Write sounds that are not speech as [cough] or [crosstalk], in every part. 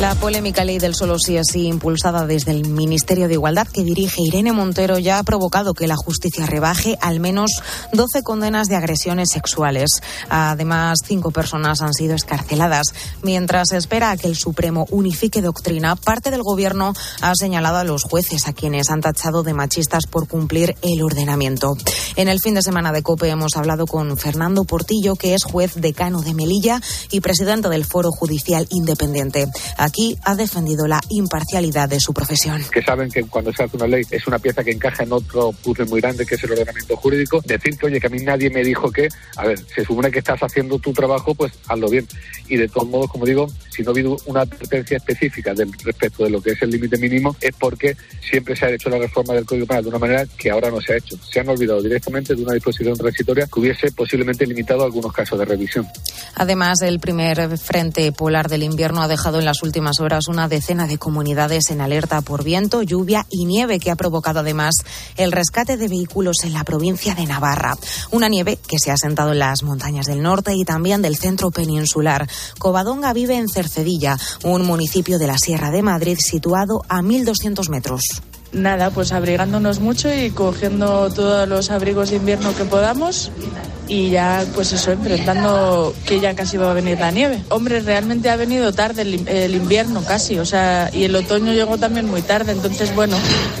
La polémica ley del solo sí es sí, impulsada desde el Ministerio de Igualdad que dirige Irene Montero, ya ha provocado que la justicia rebaje al menos 12 condenas de agresiones sexuales. Además, cinco personas han sido escarceladas. Mientras se espera a que el Supremo unifique doctrina, parte del Gobierno ha señalado a los jueces, a quienes han tachado de machistas por cumplir el ordenamiento. En el fin de semana de COPE hemos hablado con Fernando Portillo, que es juez decano de Melilla y presidente del Foro Judicial Independiente aquí ha defendido la imparcialidad de su profesión. Que saben que cuando se hace una ley es una pieza que encaja en otro puzzle muy grande que es el ordenamiento jurídico. Decir que, oye, que a mí nadie me dijo que, a ver, se supone que estás haciendo tu trabajo, pues hazlo bien. Y de todos modos, como digo, si no ha habido una advertencia específica del, respecto de lo que es el límite mínimo, es porque siempre se ha hecho la reforma del Código Penal de una manera que ahora no se ha hecho. Se han olvidado directamente de una disposición transitoria que hubiese posiblemente limitado algunos casos de revisión. Además, el primer frente polar del invierno ha dejado en las últimas últimas horas una decena de comunidades en alerta por viento, lluvia y nieve que ha provocado además el rescate de vehículos en la provincia de Navarra. Una nieve que se ha sentado en las montañas del norte y también del centro peninsular. Covadonga vive en Cercedilla, un municipio de la Sierra de Madrid situado a 1.200 metros. Nada, pues abrigándonos mucho y cogiendo todos los abrigos de invierno que podamos y ya pues eso, enfrentando que ya casi va a venir la nieve. Hombre, realmente ha venido tarde el, invierno casi, o sea, y el otoño llegó también muy tarde, entonces bueno,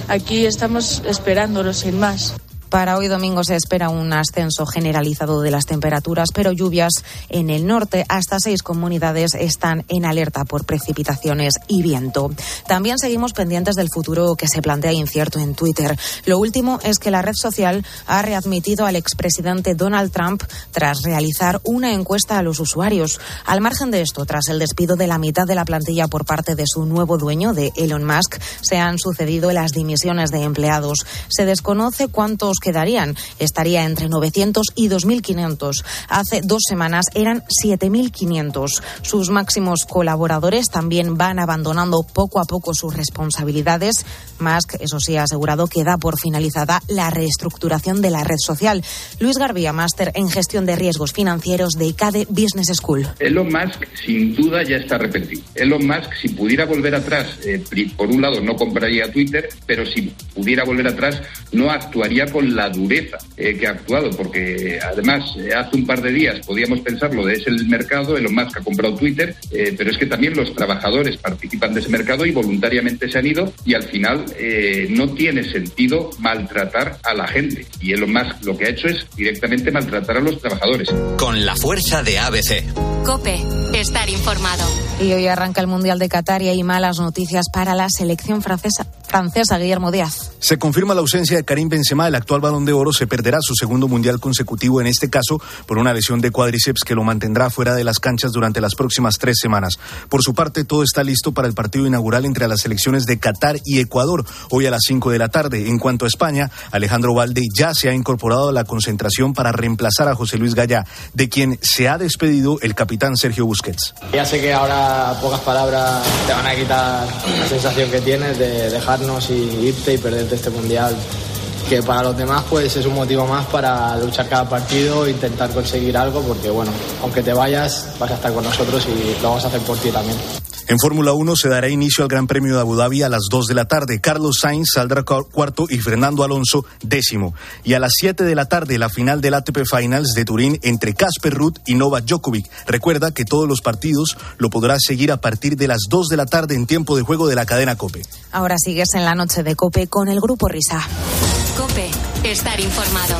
aquí estamos esperándolo sin más. Para hoy domingo se espera un ascenso generalizado de las temperaturas, pero lluvias en el norte. Hasta seis comunidades están en alerta por precipitaciones y viento. También seguimos pendientes del futuro que se plantea incierto en Twitter. Lo último es que la red social ha readmitido al expresidente Donald Trump tras realizar una encuesta a los usuarios. Al margen de esto, tras el despido de la mitad de la plantilla por parte de su nuevo dueño, de Elon Musk, se han sucedido las dimisiones de empleados. Se desconoce cuántos quedarían. Estaría entre 900 y 2.500. Hace dos semanas eran 7.500. Sus máximos colaboradores también van abandonando poco a poco sus responsabilidades. Musk, eso sí, ha asegurado que da por finalizada la reestructuración de la red social. Luis Garbía, máster en gestión de riesgos financieros de ICADE Business School. Elon Musk, sin duda, ya está arrepentido. Elon Musk, si pudiera volver atrás, eh, por un lado, no compraría Twitter, pero si pudiera volver atrás, no actuaría con la dureza eh, que ha actuado, porque además eh, hace un par de días podíamos pensar lo de es el mercado, Elon Musk ha comprado Twitter, eh, pero es que también los trabajadores participan de ese mercado y voluntariamente se han ido y al final eh, no tiene sentido maltratar a la gente. Y Elon Musk lo que ha hecho es directamente maltratar a los trabajadores. Con la fuerza de ABC. Cope, estar informado. Y hoy arranca el Mundial de Qatar y hay malas noticias para la selección francesa. Francesa, Guillermo Díaz. Se confirma la ausencia de Karim Benzema, el actual balón de oro se perderá su segundo mundial consecutivo, en este caso por una lesión de cuádriceps que lo mantendrá fuera de las canchas durante las próximas tres semanas. Por su parte, todo está listo para el partido inaugural entre las selecciones de Qatar y Ecuador, hoy a las 5 de la tarde. En cuanto a España, Alejandro Valde ya se ha incorporado a la concentración para reemplazar a José Luis Gallá, de quien se ha despedido el capitán Sergio Busquets. Ya sé que ahora pocas palabras te van a quitar la sensación que tienes de dejarnos y irte y perderte este mundial que para los demás pues es un motivo más para luchar cada partido intentar conseguir algo porque bueno, aunque te vayas vas a estar con nosotros y lo vamos a hacer por ti también. En Fórmula 1 se dará inicio al Gran Premio de Abu Dhabi a las 2 de la tarde. Carlos Sainz saldrá cuarto y Fernando Alonso décimo. Y a las 7 de la tarde la final del ATP Finals de Turín entre Casper Ruth y Novak Djokovic. Recuerda que todos los partidos lo podrás seguir a partir de las 2 de la tarde en tiempo de juego de la cadena Cope. Ahora sigues en la noche de Cope con el grupo Risa. Cope, estar informado.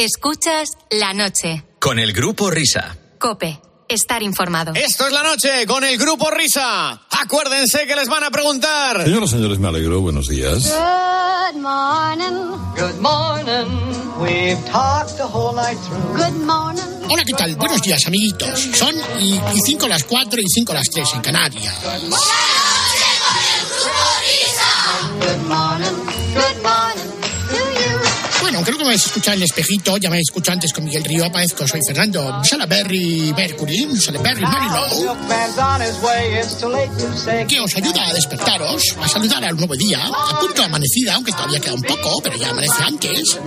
Escuchas la noche. Con el grupo Risa. Cope, estar informado. Esto es la noche con el grupo Risa. Acuérdense que les van a preguntar. Señoras y señores, me alegro. Buenos días. Good morning. Good morning. We've talked the whole night through. Good morning. Hola, ¿qué tal? Buenos días, amiguitos. Son y, y cinco las cuatro y cinco las tres en Canarias. Good morning. Good morning. To you. Bueno, creo que me habéis escuchado en el espejito, ya me habéis escuchado antes con Miguel Río, aparezco, soy Fernando Salaberry Mercury, Salaberry Marilou, que os ayuda a despertaros, a saludar al nuevo día, a punto de amanecida, aunque todavía queda un poco, pero ya amanece antes.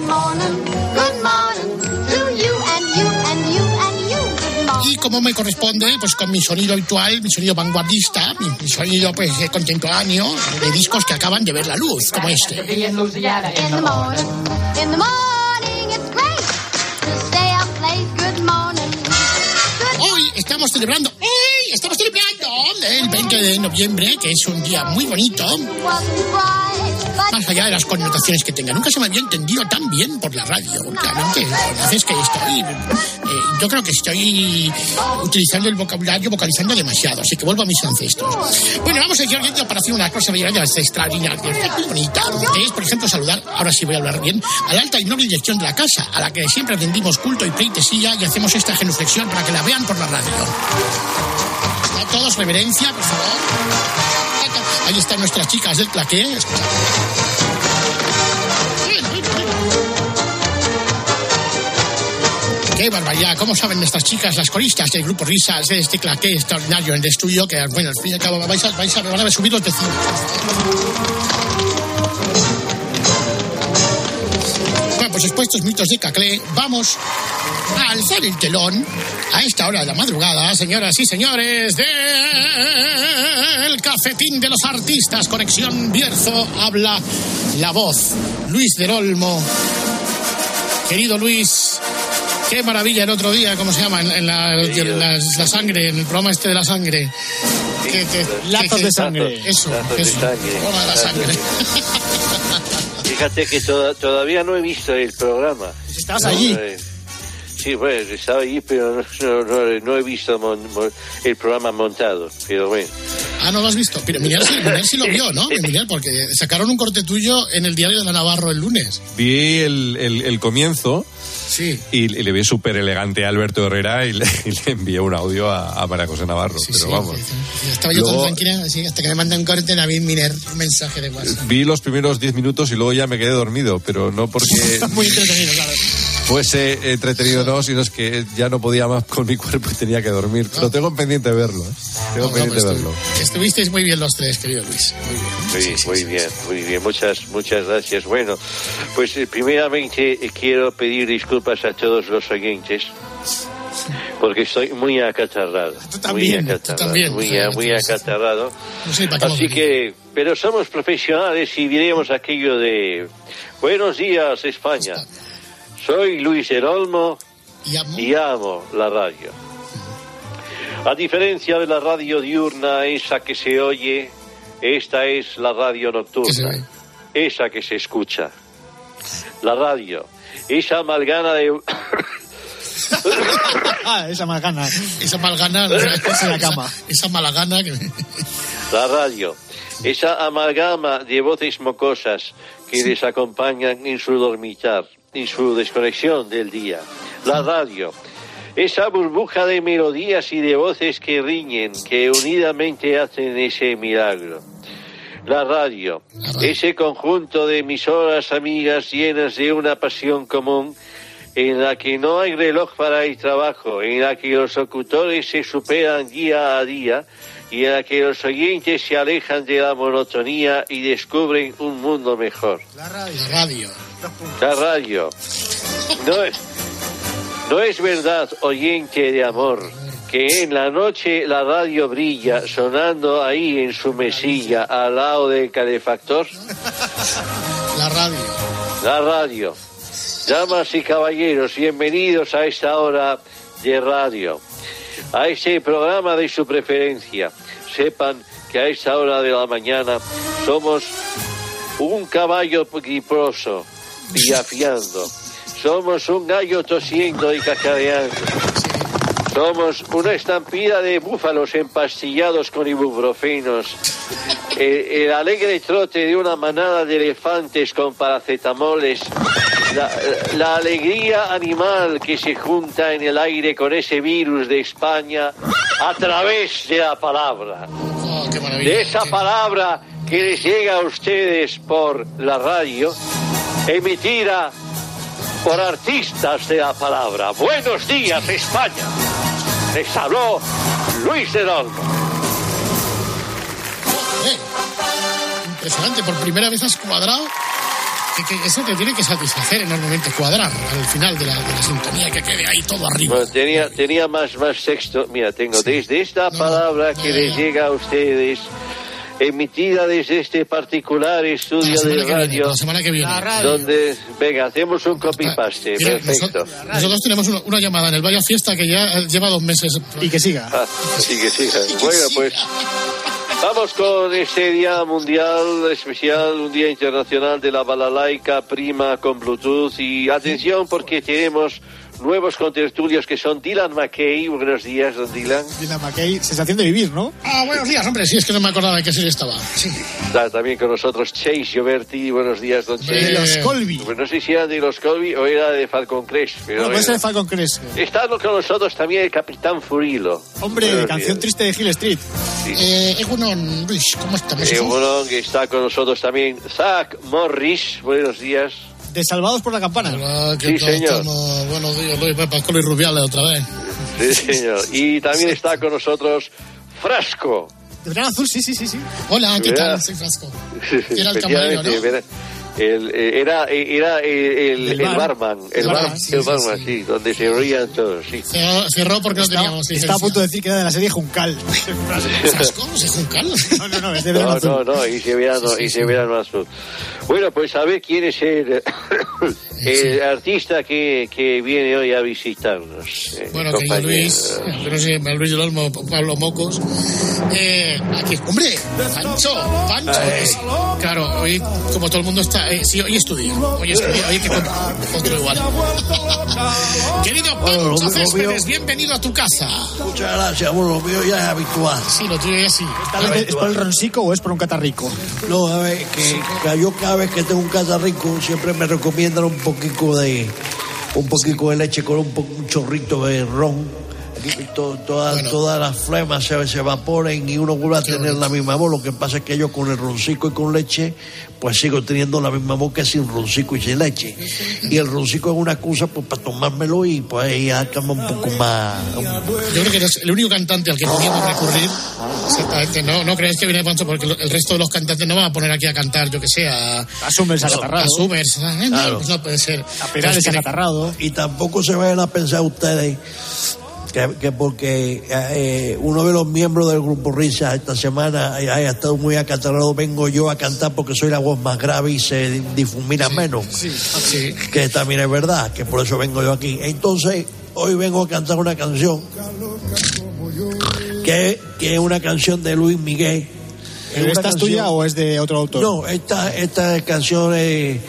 Y como me corresponde, pues con mi sonido habitual, mi sonido vanguardista, mi, mi sonido pues contemporáneo, de discos que acaban de ver la luz, como este. Hoy estamos celebrando, ¡Ey! estamos celebrando el 20 de noviembre, que es un día muy bonito, más allá de las connotaciones que tenga. Nunca se me había entendido tan bien por la radio. Realmente, la es que estoy, eh, yo creo que estoy utilizando el vocabulario, vocalizando demasiado, así que vuelvo a mis ancestros. Bueno, vamos a ir oyendo para hacer una cosa extraordinaria, muy bonita, es, por ejemplo, saludar, ahora sí voy a hablar bien, a la alta y noble dirección de la casa, a la que siempre atendimos culto y pleitesía y hacemos esta genuflexión para que la vean por la radio. A todos reverencia, por favor. Ahí están nuestras chicas del claqué. Qué barbaridad, ¿cómo saben nuestras chicas, las coristas del grupo Risas, de este claqué extraordinario en el estudio? Que, bueno, al fin y al cabo vais a, vais a, van subir los vecinos. Bueno, pues después de estos mitos de Caclé, vamos a alzar el telón a esta hora de la madrugada, señoras y señores, del cafetín de los artistas. Conexión Bierzo habla la voz. Luis del Olmo. Querido Luis, qué maravilla el otro día, ¿cómo se llama? En, en la, en la- la sangre, en el programa este de la sangre. Que- que- Lazos que- de sangre. Eso, Lazos de eso. sangre. Programa de la Lazos sangre. Fíjate que toda- todavía no he visto el programa. Estabas No, allí. eh, sí, bueno, estaba allí, pero no, no- no- no he visto mon- mon- el programa montado. Pero bueno. Ah, no lo has visto. Pero Miguel sí, Miguel sí lo vio, ¿no? [laughs] Miguel, porque sacaron un corte tuyo en el diario de la Navarro el lunes. Vi el, el- el comienzo Sí. y, y le vi súper elegante a Alberto Herrera y le, [laughs] y le envié un audio a, a María José Navarro. pero sí, vamos. Estaba yo Luego- tan tranquila, así, hasta que me manda un corte David Miner, un mensaje de WhatsApp. Vi los primeros 10 minutos y luego ya me quedé dormido, pero no porque [laughs] Muy entretenido, claro. Fuese entretenido, no, sino es que ya no podía más con mi cuerpo y tenía que dormir. Pero tengo en pendiente verlo. ¿eh? Tengo No, pendiente pues, verlo. Estuvisteis muy bien los tres, querido Luis. Muy bien. Sí, muy bien, muy bien. Muchas, muchas gracias. Bueno, pues eh, primeramente eh, quiero pedir disculpas a todos los oyentes. Porque estoy muy acatarrado. también, muy tú acatarrado. también. Muy, muy [laughs] acatarrado. No sé para qué Así que, pero somos profesionales y diremos aquello de Buenos días, España. Soy Luis del Olmo y amo la radio. A diferencia de la radio diurna, esa que se oye, esta es la radio nocturna, esa que se escucha. La radio, esa amalgana [coughs] de... Esa malgana. Esa malgana. Esa, la cama. Esa malagana que... La radio, esa amalgama de voces mocosas que les acompañan en su dormitar, en su desconexión del día. La radio, esa burbuja de melodías y de voces que riñen, que unidamente hacen ese milagro. La radio, ese conjunto de emisoras amigas llenas de una pasión común en la que no hay reloj para el trabajo, en la que los locutores se superan día a día y la que los oyentes se alejan de la monotonía y descubren un mundo mejor. La radio. La radio. La radio. No es, no es verdad, oyente de amor, que en la noche la radio brilla sonando ahí en su mesilla al lado del calefactor. La radio. La radio. Damas y caballeros, bienvenidos a esta hora de radio, a este programa de su preferencia. Sepan que a esta hora de la mañana somos un caballo griposo y [laughs] afiando. Somos un gallo tosiendo y cacareando. Somos una estampida de búfalos empastillados con ibuprofenos. El, el alegre trote de una manada de elefantes con paracetamoles. La, la alegría animal que se junta en el aire con ese virus de España a través de la palabra. De esa palabra que les llega a ustedes por la radio, emitida por artistas de la palabra. Buenos días, España. Les habló Luis del Olmo. Eh, impresionante, por primera vez has cuadrado. Que, que eso te tiene que satisfacer enormemente, cuadrar al final de la, de la sintonía, que quede ahí todo arriba. Bueno, tenía, tenía más, más texto. Mira, tengo desde esta palabra que les llega a ustedes, emitida desde este particular estudio de que viene, radio. la semana que viene. La radio. Donde, venga, hacemos un copy-paste. Perfecto. Nosotros tenemos una, una llamada en el Vaya Fiesta que ya eh, lleva dos meses. Y que siga. Ah, sí, que sí. Bueno, pues vamos con este Día Mundial Especial, un Día Internacional de la Balalaica Prima con Bluetooth. Y atención porque tenemos nuevos contertulios que son Dylan McKay. Buenos días, don Dylan. Dylan McKay, sensación de vivir, ¿no? Ah, buenos días, hombre. Sí, es que no me acordaba de qué serie estaba. Sí. Está también con nosotros Chase Gioberti. Buenos días, don Chase. De los Colby. Pues no sé si era de los Colby o era de Falcon Crest. Pero No, puede ser Falcon Crest. Está con nosotros también el Capitán Furilo. Hombre, Buenos canción días. triste de Hill Street. Eh, Egunon, Luis, ¿cómo estamos? Bueno, que está con nosotros también Zach Morris. Buenos días. De Salvados por la Campana. Hola, ¿qué Sí, tal señor. estamos? Buenos días, Luis Pascual y Rubiales otra vez. Sí, señor. Y también está con nosotros Frasco. De Verano Azul, sí, sí, sí. sí. Hola, ¿qué tal? Soy Frasco. Era el camarero, ¿no? Era- el, eh, era, eh, era eh, el, El el bar. barman, el, El bar- barman, sí, el sí, barman, sí, donde se rían todos, sí. Cerró, cerró porque no teníamos Está a punto de decir que era de la serie Juncal. [laughs] ¿Frasco? ¿Se Juncal? No, no, no, es de Verano No, no, no, y se verano, y se verano azul. Bueno, pues a ver quién es el, [coughs] el artista que, que viene hoy a visitarnos. eh, Bueno, querido. Luis, no sé, Luis del Olmo, Pablo Mocos. Eh, aquí, hombre, Pancho, Pancho. es- claro, hoy, como todo el mundo está, eh, sí, hoy estudia, hoy estudia, hoy hay que con- otro igual. [laughs] Querido Pancho lo Céspedes, mío- bienvenido a tu casa. Muchas gracias, bueno, lo mío ya es habitual. Sí, lo tuyo ya sí. ¿Es por el roncico o es por un catarrico? No, a ver, que, que yo cada vez que tengo un catarrico siempre me recomiendan un poquito de un poquito de leche con un, po- un chorrito de ron. To- todas, todas las flemas se, se evaporen y uno vuelve a tener la misma voz. Lo que pasa es que yo con el roncico y con leche, pues sigo teniendo la misma voz que sin roncico y sin leche. Y el roncico es una excusa pues, para tomármelo y pues ahí ya cambia un poco más. Yo creo que eres el único cantante al que podríamos recurrir. Exactamente, no, no crees que viene Pancho porque el resto de los cantantes no van a poner aquí a cantar, yo que sé, a. A Summers acatarrado. A Summers. No, pues no puede ser. A Perales Pues, acatarrado. Y tampoco se vayan a pensar ustedes que, que porque eh, uno de los miembros del grupo Risa esta semana haya estado muy acatarrado, vengo yo a cantar porque soy la voz más grave y se difumina menos. Sí. Que también es verdad, que por eso vengo yo aquí. Entonces, hoy vengo a cantar una canción que, que es una canción de Luis Miguel. ¿Pero una ¿Esta es canción- tuya o es de otro autor? no, esta, esta canción eh,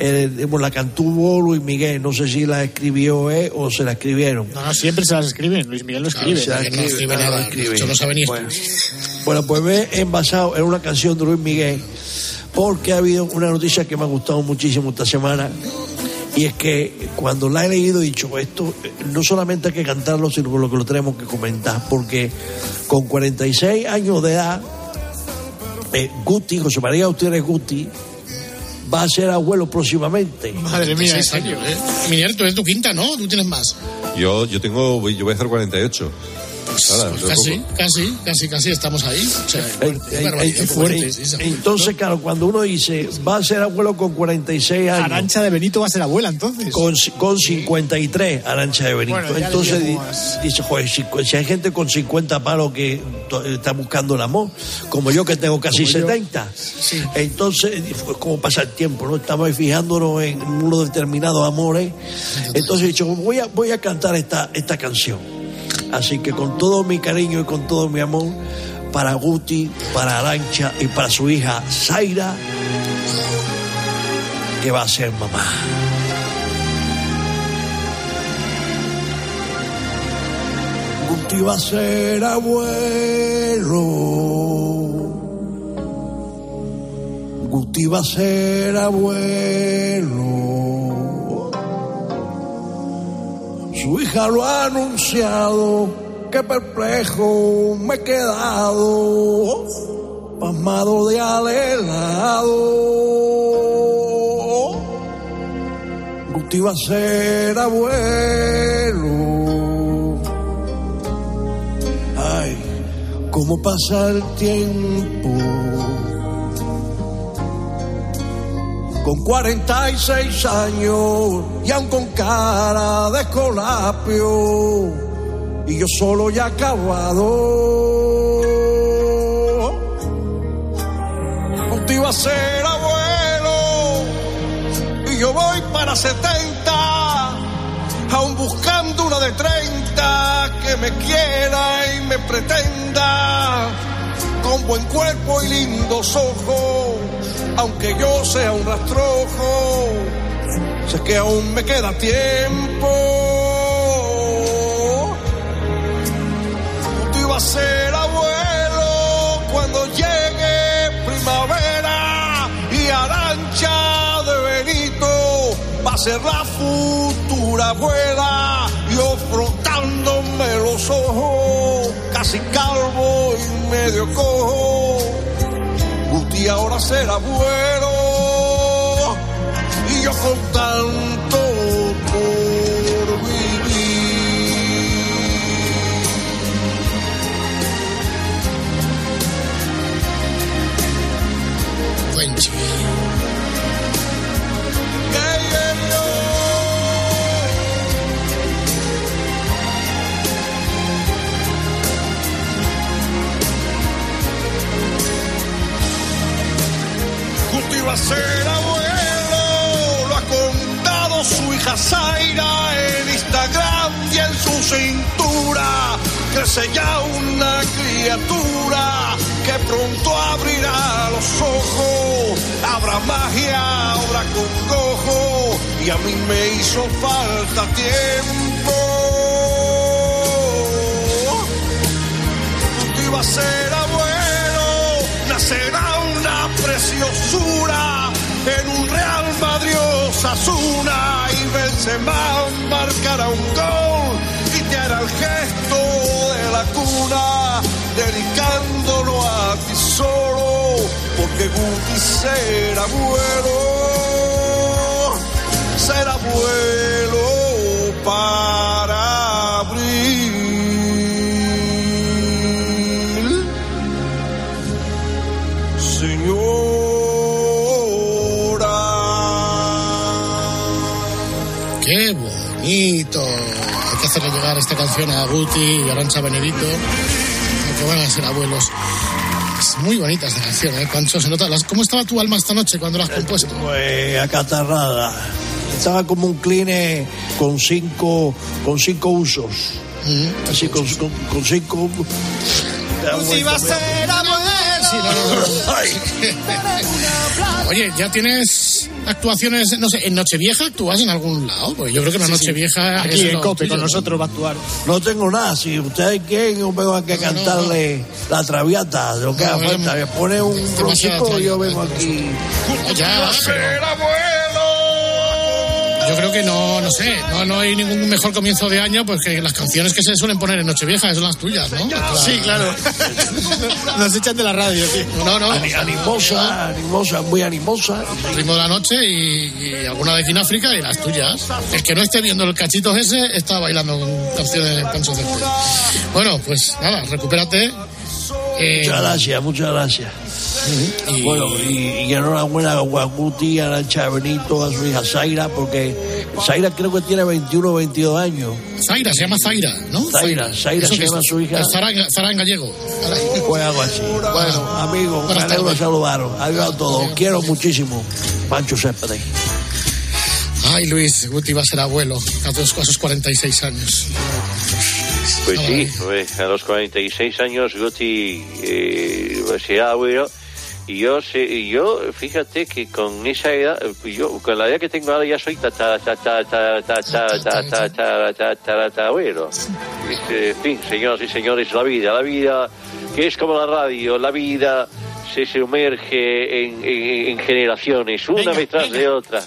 eh, la cantó Luis Miguel. No sé si la escribió él o se la escribieron. No, no, siempre se las escriben. Luis Miguel no escribe. se la que no escribe ah, escribe. yo no sabe ni bueno, bueno, pues me he envasado en una canción de Luis Miguel porque ha habido una noticia que me ha gustado muchísimo esta semana. Y es que cuando la he leído he dicho, esto eh, no solamente hay que cantarlo, sino lo que lo tenemos que comentar, porque con 46 años de edad, eh, Guti, José María Gutiérrez Guti, va a ser abuelo próximamente. Madre mía, serio. ¿eh? Miguel, tú eres tu quinta, ¿no? Tú tienes más. Yo, yo tengo, yo voy a hacer 48. Pues de casi, casi, casi, casi estamos ahí. O sea, Eh, eh, eh, fuerte, eh, Entonces, claro, cuando uno dice va a ser abuelo con 46 años, Arancha de Benito va a ser abuela, entonces. con, con 53, Arancha de Benito. Bueno, entonces dice, joder, si, si hay gente con 50 palos que está buscando el amor, como yo que tengo casi Como yo. 70, entonces, pues, ¿cómo pasa el tiempo? no Estamos ahí fijándonos en unos determinados amores. Entonces he dicho, voy a, voy a cantar esta, esta canción. Así que con todo mi cariño y con todo mi amor, para Guti, para Arancha y para su hija Zaira, que va a ser mamá. Guti va a ser abuelo. Guti va a ser abuelo. Su hija lo ha anunciado, que perplejo me he quedado, pasmado de alelado. Guti va a ser abuelo. Ay, cómo pasa el tiempo. Con 46 años y aún con cara de escolapio. Y yo solo ya acabado. Va a ser abuelo y yo voy para 70, aún buscando una de 30 que me quiera y me pretenda, con buen cuerpo y lindos ojos, aunque yo sea un rastrojo, sé que aún me queda tiempo. Tú ibas a ser abuelo cuando llegue primavera y arancha de Benito va a ser la futura abuela. Yo frotándome los ojos, casi calvo y medio cojo. Guti ahora será abuelo y yo con tanto Va a ser abuelo, lo ha contado su hija Zaira en Instagram y en su cintura. Crece ya una criatura que pronto abrirá los ojos. Habrá magia, habrá congojo y a mí me hizo falta tiempo. Benzema marcará un gol y te hará el gesto de la cuna dedicándolo a ti solo porque Guti será abuelo será abuelo esta canción a Guti y Arancha Benedito, que van a ser abuelos. Es muy bonita esta canción, ¿eh? Pancho, se nota. Las- ¿Cómo estaba tu alma esta noche cuando la has compuesto? Pues acatarrada. Estaba como un cline con cinco, con cinco usos. Así con, con- con cinco. Guti va a ser abuelo. Sí, no, no, no. Oye, ¿ya tienes actuaciones, no sé, en Nochevieja actúas en algún lado? Pues yo creo que en la Sí, sí. Nochevieja Aquí es en COPE con ¿no? nosotros va a actuar. No tengo nada. Si ustedes quieren, yo vengo aquí a cantarle la traviata, lo que No, haga falta. Me pone un rosico y yo vengo aquí. Ya, pero- Yo creo que no, no sé, no, no hay ningún mejor comienzo de año pues que las canciones que se suelen poner en Nochevieja son las tuyas, ¿no? Sí, claro. Nos echan de la radio, tío. No, no. Ani- Animosa, animosa, muy animosa. Ritmo de la noche y, y alguna de África y las tuyas. El que no esté viendo el cachito ese está bailando con canciones de Pancho. Bueno, pues nada, recupérate. Eh, Muchas gracias, muchas gracias. y- Bueno, y, y enhorabuena a Guaguti, a Arancha Benito, a su hija Zaira, porque Zaira creo que tiene 21 o 22 años. Zaira, se llama Zaira, ¿no? Zaira, Zaira se llama es- su hija. es Zara, en- gallego. Pues algo así. Bueno, amigos, me alegro saludaros. Adiós a todos. Os quiero muchísimo. Pancho Céspedes. Ay, Luis, Guti va a ser abuelo a tus a sus 46 años. Pues Ah, sí, pues, a los 46 años Guti eh, será abuelo. Y yo, sé, y yo, fíjate que con esa edad, eh, yo con la edad que tengo ahora ya soy abuelo. En fin, señoras y señores, la vida, la vida, que es como la radio, la vida se sumerge en, en- en generaciones, una detrás de otra.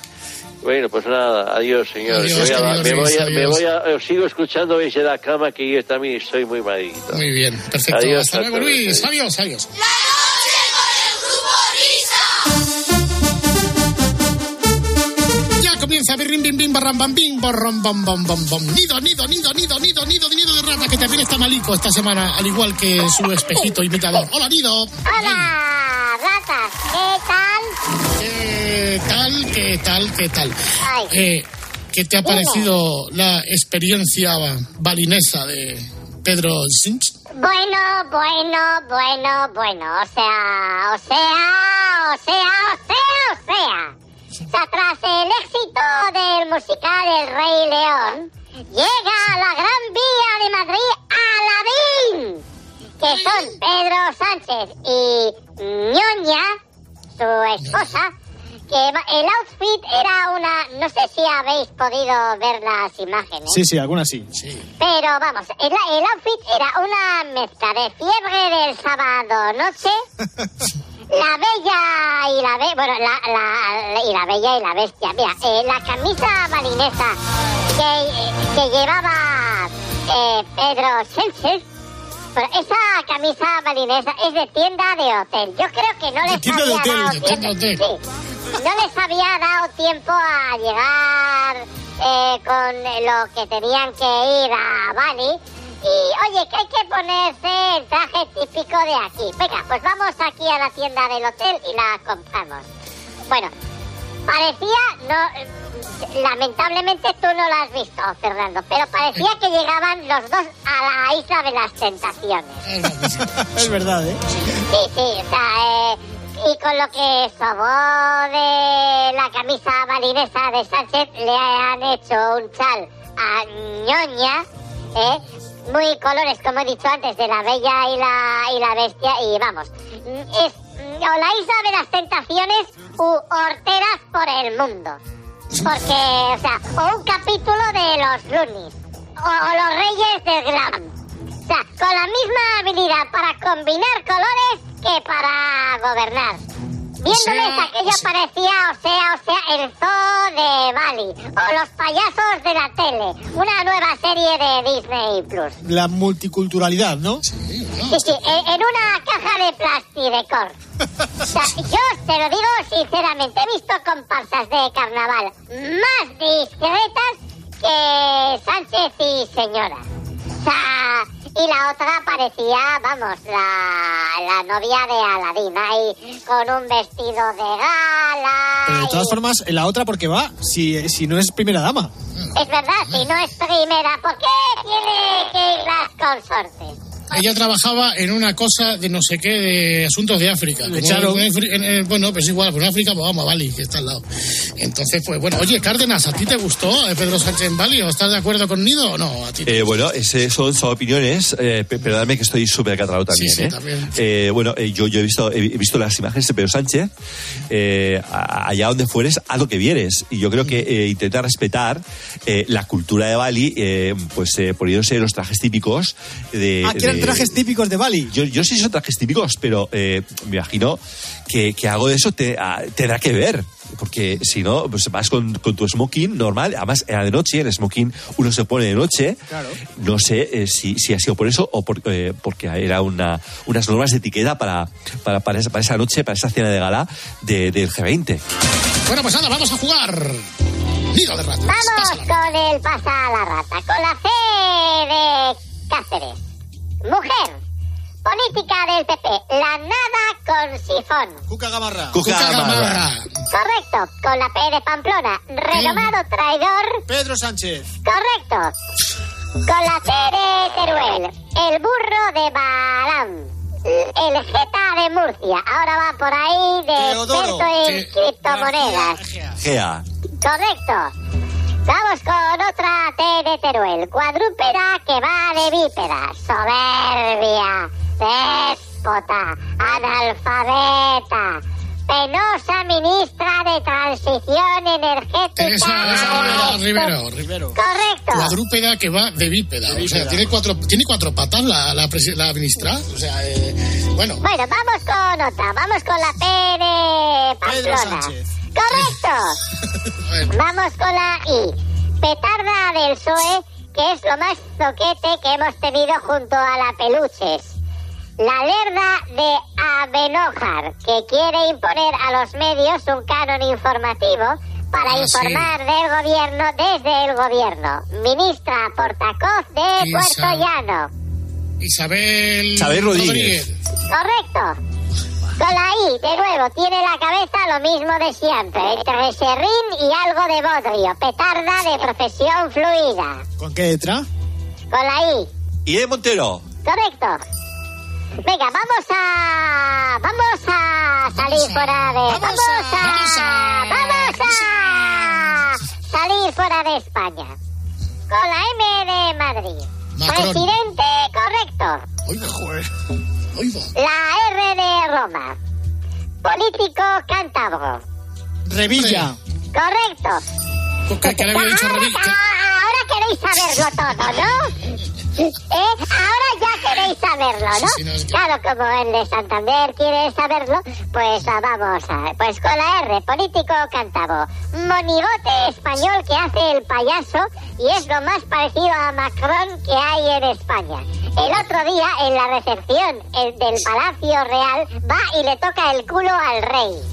Bueno, pues nada, adiós, señores. Adiós, me voy a, me voy Luis, a- me adiós. voy a- os sigo escuchando desde la cama que yo también estoy muy malito. Muy bien, perfecto. Adiós Hasta luego. Luis. Adiós, adiós. Ya comienza birrim, bim, bim, barram, bam, bim, borrom, bom, bom, bom, bom. Nido, nido, nido, nido, nido, nido, nido de rata, que también está malico esta semana, al igual que su espejito imitador. Hola, Nido. Hola, ratas, ¿qué tal? ¿Qué tal, qué tal, qué tal? Eh, ¿Qué te ha parecido la experiencia balinesa de Pedro Sinch? Bueno, bueno, bueno, bueno, o sea, o sea, o sea, o sea, o sea. O sea, tras el éxito del musical El Rey León, llega a la Gran Vía de Madrid Aladdin, que son Pedro Sánchez y Ñoña, su esposa, que el outfit era una, no sé si habéis podido ver las imágenes. Sí, sí, algunas sí. Pero vamos, el, el outfit era una mezcla de fiebre del sábado noche, [laughs] la bella y la be bueno, la, la- y la bella y la bestia. Mira, eh, la camisa marinesa que, que llevaba eh, Pedro Sánchez. Pero esa camisa marinesa es de tienda de hotel. Yo creo que no les tienda de había hotel, dado de tiempo. hotel. Sí, no les había dado tiempo a llegar eh, con lo que tenían que ir a Bali. Y oye, que hay que ponerse el traje típico de aquí. Venga, pues vamos aquí a la tienda del hotel y la compramos. Bueno, parecía, no, lamentablemente tú no la has visto, Fernando, pero parecía que llegaban los dos a la isla de las tentaciones. Es verdad, ¿eh? Sí, sí, o sea, eh, y con lo que sobó de la camisa marinesa de Sánchez, le han hecho un chal a Ñoña, ¿eh? Muy colores, como he dicho antes, de la bella y la, y la bestia, y vamos, es o la isla de las tentaciones u horteras por el mundo. Porque, o sea, o un capítulo de los Loonies, o, o los reyes del glam. O sea, con la misma habilidad para combinar colores que para gobernar. Viéndoles sea, aquello parecía, o sea, o sea, el zoo de Bali, o los payasos de la tele, una nueva serie de Disney Plus. La multiculturalidad, ¿no? Sí, sí, en, en una caja de plastidecor. O sea, yo te lo digo sinceramente, he visto comparsas de carnaval más discretas que Sánchez y señora. [laughs] Y la otra parecía, vamos, la, la novia de Aladín, ahí con un vestido de gala. Pero de todas y- formas, la otra porque va, si, si no es primera dama. Es verdad, si no es primera, ¿por qué tiene que ir las consortes? Ella trabajaba en una cosa de no sé qué, de asuntos de África. Echaron. en Afri- en- en- bueno, pues igual, pues en África, pues vamos a Bali, que está al lado. Entonces, pues bueno, oye, Cárdenas, ¿a ti te gustó eh, Pedro Sánchez en Bali? ¿O estás de acuerdo con Nido o no? A ti Eh, bueno, ese son, son opiniones, eh, pe- perdóname que estoy súper catalado también. Sí, sí, ¿eh? también. Eh, bueno, eh, yo, yo he, visto, he visto las imágenes de Pedro Sánchez, eh, allá donde fueres, a lo que vieres. Y yo creo que eh, intenta respetar eh, la cultura de Bali, eh, pues eh, poniéndose los trajes típicos de... Ah, de- trajes típicos de Bali. Yo, yo sí son trajes típicos, pero eh, me imagino que, que algo de eso te, ah, tendrá que ver. Porque si no, pues vas con, con tu smoking normal, además era de noche, el smoking uno se pone de noche. Claro. No sé eh, si, si ha sido por eso o por- eh, porque era una, unas normas de etiqueta para, para, para, esa, para esa noche, para esa cena de gala de- del G20. Bueno, pues nada, vamos a jugar. Nido de ratas. Vamos con el pasa a la rata, con la C de Cáceres. Mujer, política del PP, la nada con sifón. Cuca Gamarra. Cuca Gamarra. Correcto, con la P de Pamplona, renomado traidor. Pedro Sánchez. Correcto, con la T de Teruel, el burro de Balam. El Geta de Murcia, ahora va por ahí de Teodoro. experto en Te- criptomonedas. Gea. Correcto. Vamos con otra T de Teruel. Cuadrúpeda que va de vípera. Soberbia. Déspota. Analfabeta. Penosa ministra de Transición Energética. Teresa Rivero. Rivero. Correcto. Cuadrúpeda que va de bípeda. O sea, bípeda. tiene cuatro, tiene cuatro patas la, la, la ministra. O sea, eh, bueno. Bueno, vamos con otra. Vamos con la P de Pedro Pamplona. Sánchez. Correcto. [laughs] Vamos con la I. Petarda del PSOE, que es lo más zoquete que hemos tenido junto a la Peluches. La lerda de Abenojar, que quiere imponer a los medios un canon informativo para Ah, informar del gobierno desde el gobierno. Ministra Portacoz de Isa- Puerto Llano. Isabel, Isabel Rodríguez. Correcto. Con la I, de nuevo, tiene la cabeza lo mismo de siempre, entre serrín y algo de bodrio, petarda de profesión fluida. ¿Con qué letra? Con la I, Y de Montero. correcto. Venga, vamos a... Vamos a salir fuera de... Vamos a... Vamos a... Salir fuera de España. Con la M de Madrid. Macron. Presidente, correcto. Oiga, joder. Oiga. La R de Roma. Político cántabro. Revilla. Correcto. ¿Qué, qué le había dicho Revilla? Ah, ahora queréis saberlo todo, ¿no? ¿Eh? Ahora ya queréis saberlo, ¿no? Sí, sí, no, es que- Claro, como el de Santander quiere saberlo, pues ah, vamos a... Pues con la R, político cántabro. Monigote español que hace el payaso y es lo más parecido a Macron que hay en España. El otro día, en la recepción el del Palacio Real, va y le toca el culo al rey. [laughs]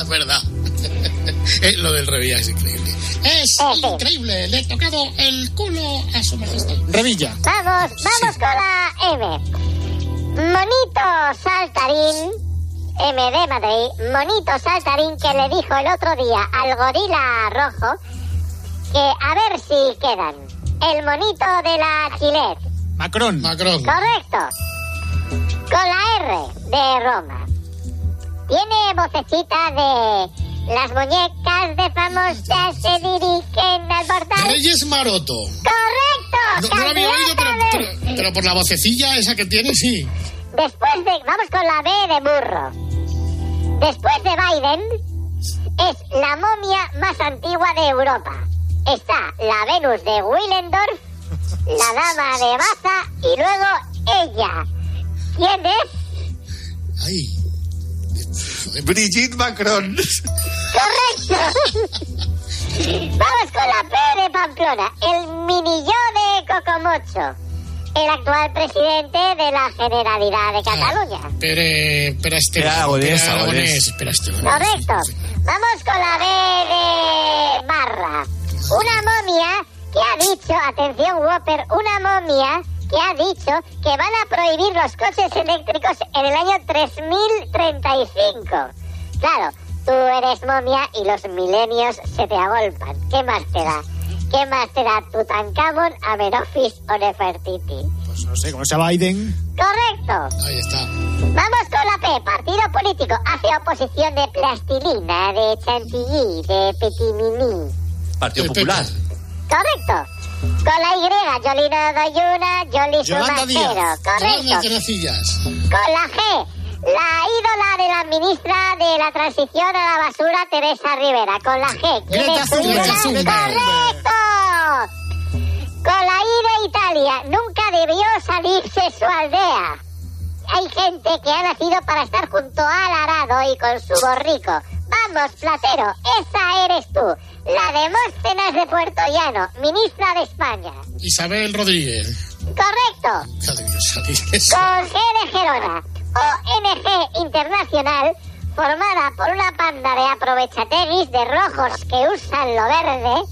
Es verdad. [laughs] Eh, Lo del Revilla es increíble. Es increíble. Le he tocado el culo a su majestad. Revilla. Vamos, vamos con la M. Monito saltarín, M de Madrid, monito saltarín que le dijo el otro día al gorila rojo que a ver si quedan. El monito de la Chilet. Macron. Macron. Correcto. Con la R de Roma. Tiene vocecita de las muñecas de famosas se dirigen al portal. Reyes Maroto. Correcto. No, no lo había oído, pero, pero por la vocecilla esa que tiene, sí. Después de. Vamos con la B de burro. Después de Biden, es la momia más antigua de Europa. Está la Venus de Willendorf, la Dama de Baza y luego ella. ¿Quién es? Ay. Brigitte Macron. ¡Correcto! Vamos con la P de Pamplona. El minilló de Cocomocho. El actual presidente de la Generalidad de Cataluña. Pere, Pere Pere aragonés. Correcto. Vamos con la B de Barra. Una momia que ha dicho, atención Whopper, una momia que ha dicho que van a prohibir los coches eléctricos en el año 3035. Claro, tú eres momia y los milenios se te agolpan. ¿Qué más te da? ¿Qué más te da Tutankamón, Amenofis o Nefertiti? Pues no sé, como sea Biden. Correcto. Ahí está. Vamos con la P. Partido político hace oposición de plastilina, de chantilly, de petimini. Partido Popular. Correcto. Con la Y, Yolino Doyuna, Yoli Yolanda Díaz. Sumacero. Yolanda Correcto. Con la G, la ídola de la ministra de la transición a la basura, Teresa Rivera. Con la G, ¿quién Greta es ídola? Greta ¡Correcto! Con la I de Italia, nunca debió salirse su aldea. Hay gente que ha nacido para estar junto al arado y con su borrico. Vamos, Platero, esa eres tú, la Demóstenes de Puerto Llano, ministra de España. Isabel Rodríguez. Correcto. G de Gerona, ONG Internacional, formada por una panda de aprovechateguis de rojos que usan lo verde,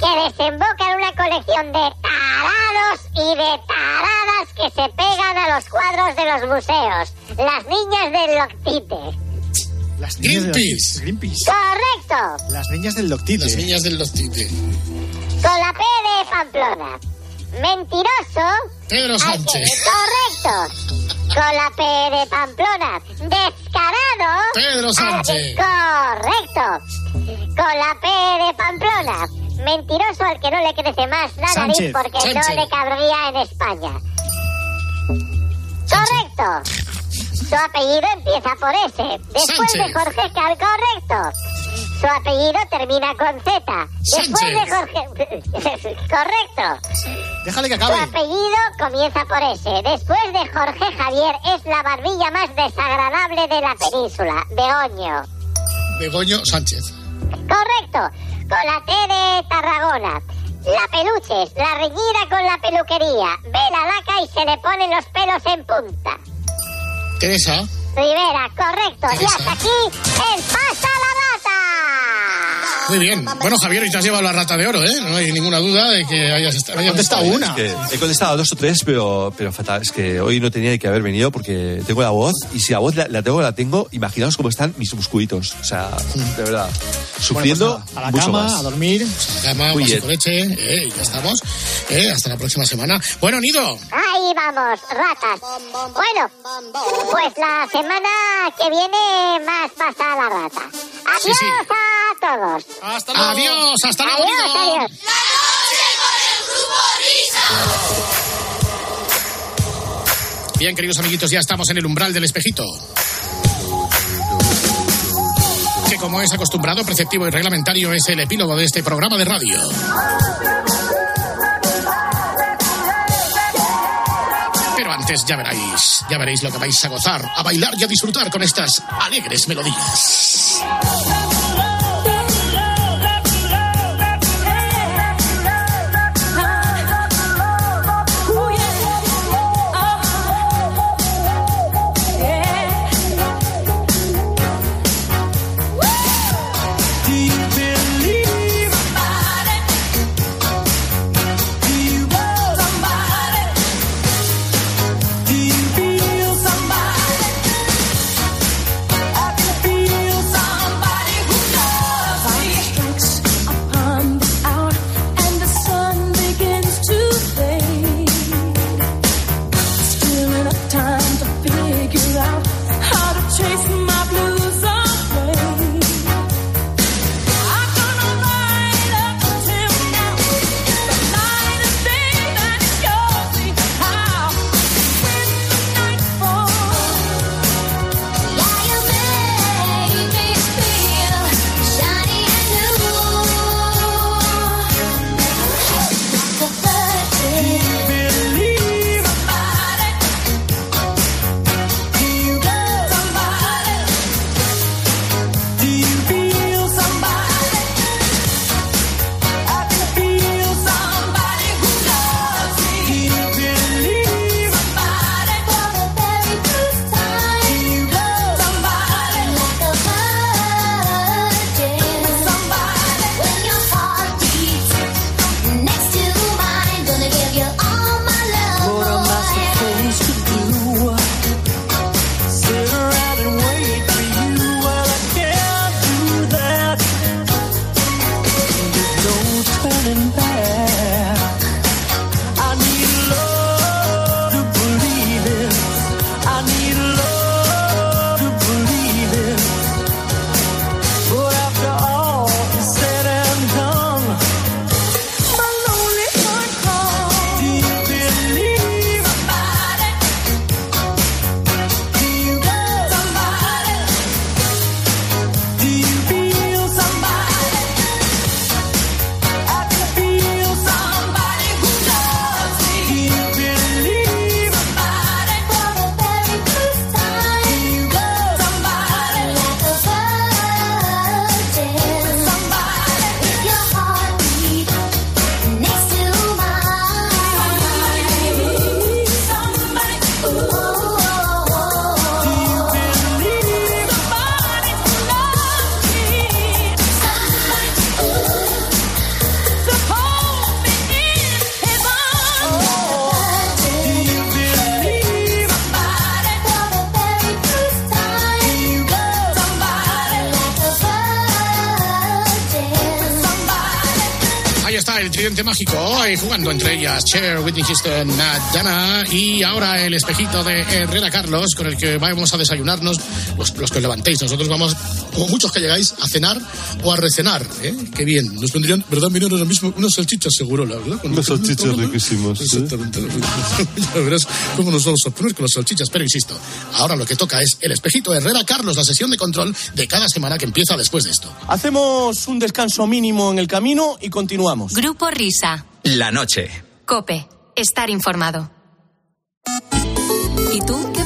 que desemboca en una colección de tarados y de taradas que se pegan a los cuadros de los museos. Las niñas del Loctite. Las niñas del Greenpeace. Greenpeace. Correcto. Las niñas del Loctite. Las niñas del Loctite. Con la P de Pamplona. Mentiroso. Pedro Sánchez. Correcto. Con la P de Pamplona. Descarado. Pedro Sánchez. Correcto. Con la P de Pamplona. Mentiroso al que no le crece más la nariz porque Sánchez. no le cabría en España. Correcto. Su apellido empieza por S. Después de. Jorge Cal, correcto. Su apellido termina con Z. Después Sánchez. de Jorge... [laughs] correcto. Déjale que Su acabe. apellido comienza por S. Después de Jorge Javier es la barbilla más desagradable de la península, Begoño. Begoño Sánchez. Correcto. Con la T de Tarragona. La peluches, la reñida con la peluquería. Ve la laca y se le ponen los pelos en punta. Teresa. Rivera, correcto. Y hasta aquí el Pasa la Data. Muy bien. Bueno, Javier, y te has llevado la rata de oro, ¿eh? No hay ninguna duda de que hayas estado. hayas contestado estado, una. Es que he contestado dos o tres, pero, pero fatal. Es que hoy no tenía que haber venido porque tengo la voz y si la voz la, la tengo, la tengo. Imaginaos cómo están mis musculitos. O sea, de verdad, sufriendo Bueno, pues a la mucho cama, más. a dormir. Cama, Muy vasito bien. leche, eh, y ya estamos. Eh, hasta la próxima semana. Bueno, Nido, Ahí vamos, ratas. Bueno, pues la semana que viene más pasa la rata. Adiós Sí, sí. a todos. Hasta adiós, hasta luego, Adiós, Nido. adiós. Bien, queridos amiguitos, ya estamos en el umbral del espejito. Que como es acostumbrado, preceptivo y reglamentario, es el epílogo de este programa de radio. Ya veréis, ya veréis lo que vais a gozar, a bailar y a disfrutar con estas alegres melodías. El tridente mágico, hoy jugando entre ellas Cher, Whitney Houston, Dana y ahora el espejito de Herrera Carlos con el que vamos a desayunarnos los, los que os levantéis. Nosotros vamos, como muchos que llegáis, a cenar o a recenar. ¿eh? Qué bien. Nos vendrían, ¿verdad? Miren ahora mismo unas salchichas seguro, la verdad. Cuando- Unas salchichas riquísimas. ¿eh? Exactamente. [laughs] Ya verás cómo nos vamos a poner con las salchichas. Pero insisto, ahora lo que toca es el espejito de Herrera Carlos, la sesión de control de cada semana que empieza después de esto. Hacemos un descanso mínimo en el camino y continuamos. Grupo Risa. La noche. Cope. Estar informado. ¿Y tú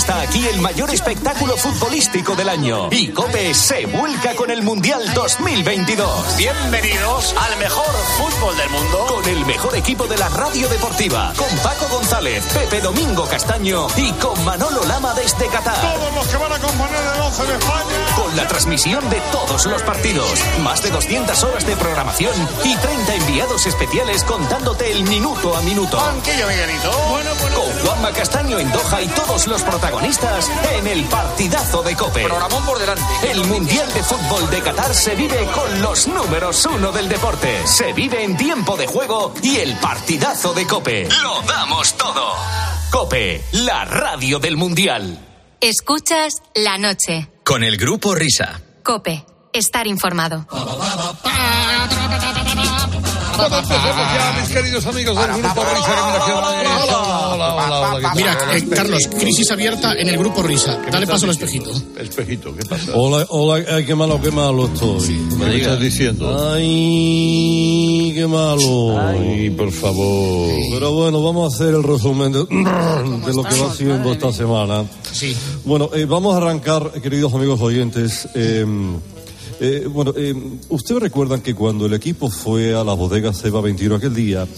Está aquí el mayor espectáculo futbolístico del año. Y Cope se vuelca con el Mundial 2022. Bienvenidos al mejor fútbol del mundo. Con el mejor equipo de la radio deportiva. Con Paco González, Pepe Domingo Castaño y con Manolo Lama desde Qatar. Todos los que van a componer el 11 de España. Con la transmisión de todos los partidos. Más de 200 horas de programación y 30 enviados especiales contándote el minuto a minuto. Banquillo, Miguelito. Bueno, bueno. Con Juanma Castaño en Doha y todos los protagonistas en el partidazo de Cope. Programón por delante. El Mundial de Fútbol de Qatar se vive con los números uno del deporte. Se vive en tiempo de juego y el partidazo de Cope. Lo damos todo. Cope, la radio del Mundial. Escuchas la noche. Con el grupo Risa. Cope. Estar informado. Bueno, empecemos ya, mis queridos amigos del grupo Risa. que mira que va- Hola, hola, hola. Mira, eh, Carlos, crisis abierta en el grupo Risa. Dale paso al espejito. Espejito, ¿qué pasa? Hola, hola, ay, qué malo, qué malo estoy. ¿Qué estás diciendo? Ay, qué malo. Ay, por favor. Pero bueno, vamos a hacer el resumen de, [clears throat] de lo que va siendo esta semana. Sí. Bueno, eh, vamos a arrancar, queridos amigos oyentes. eh, eh, bueno, eh, ustedes recuerdan que cuando el equipo fue a la bodega Ceba 21 aquel día,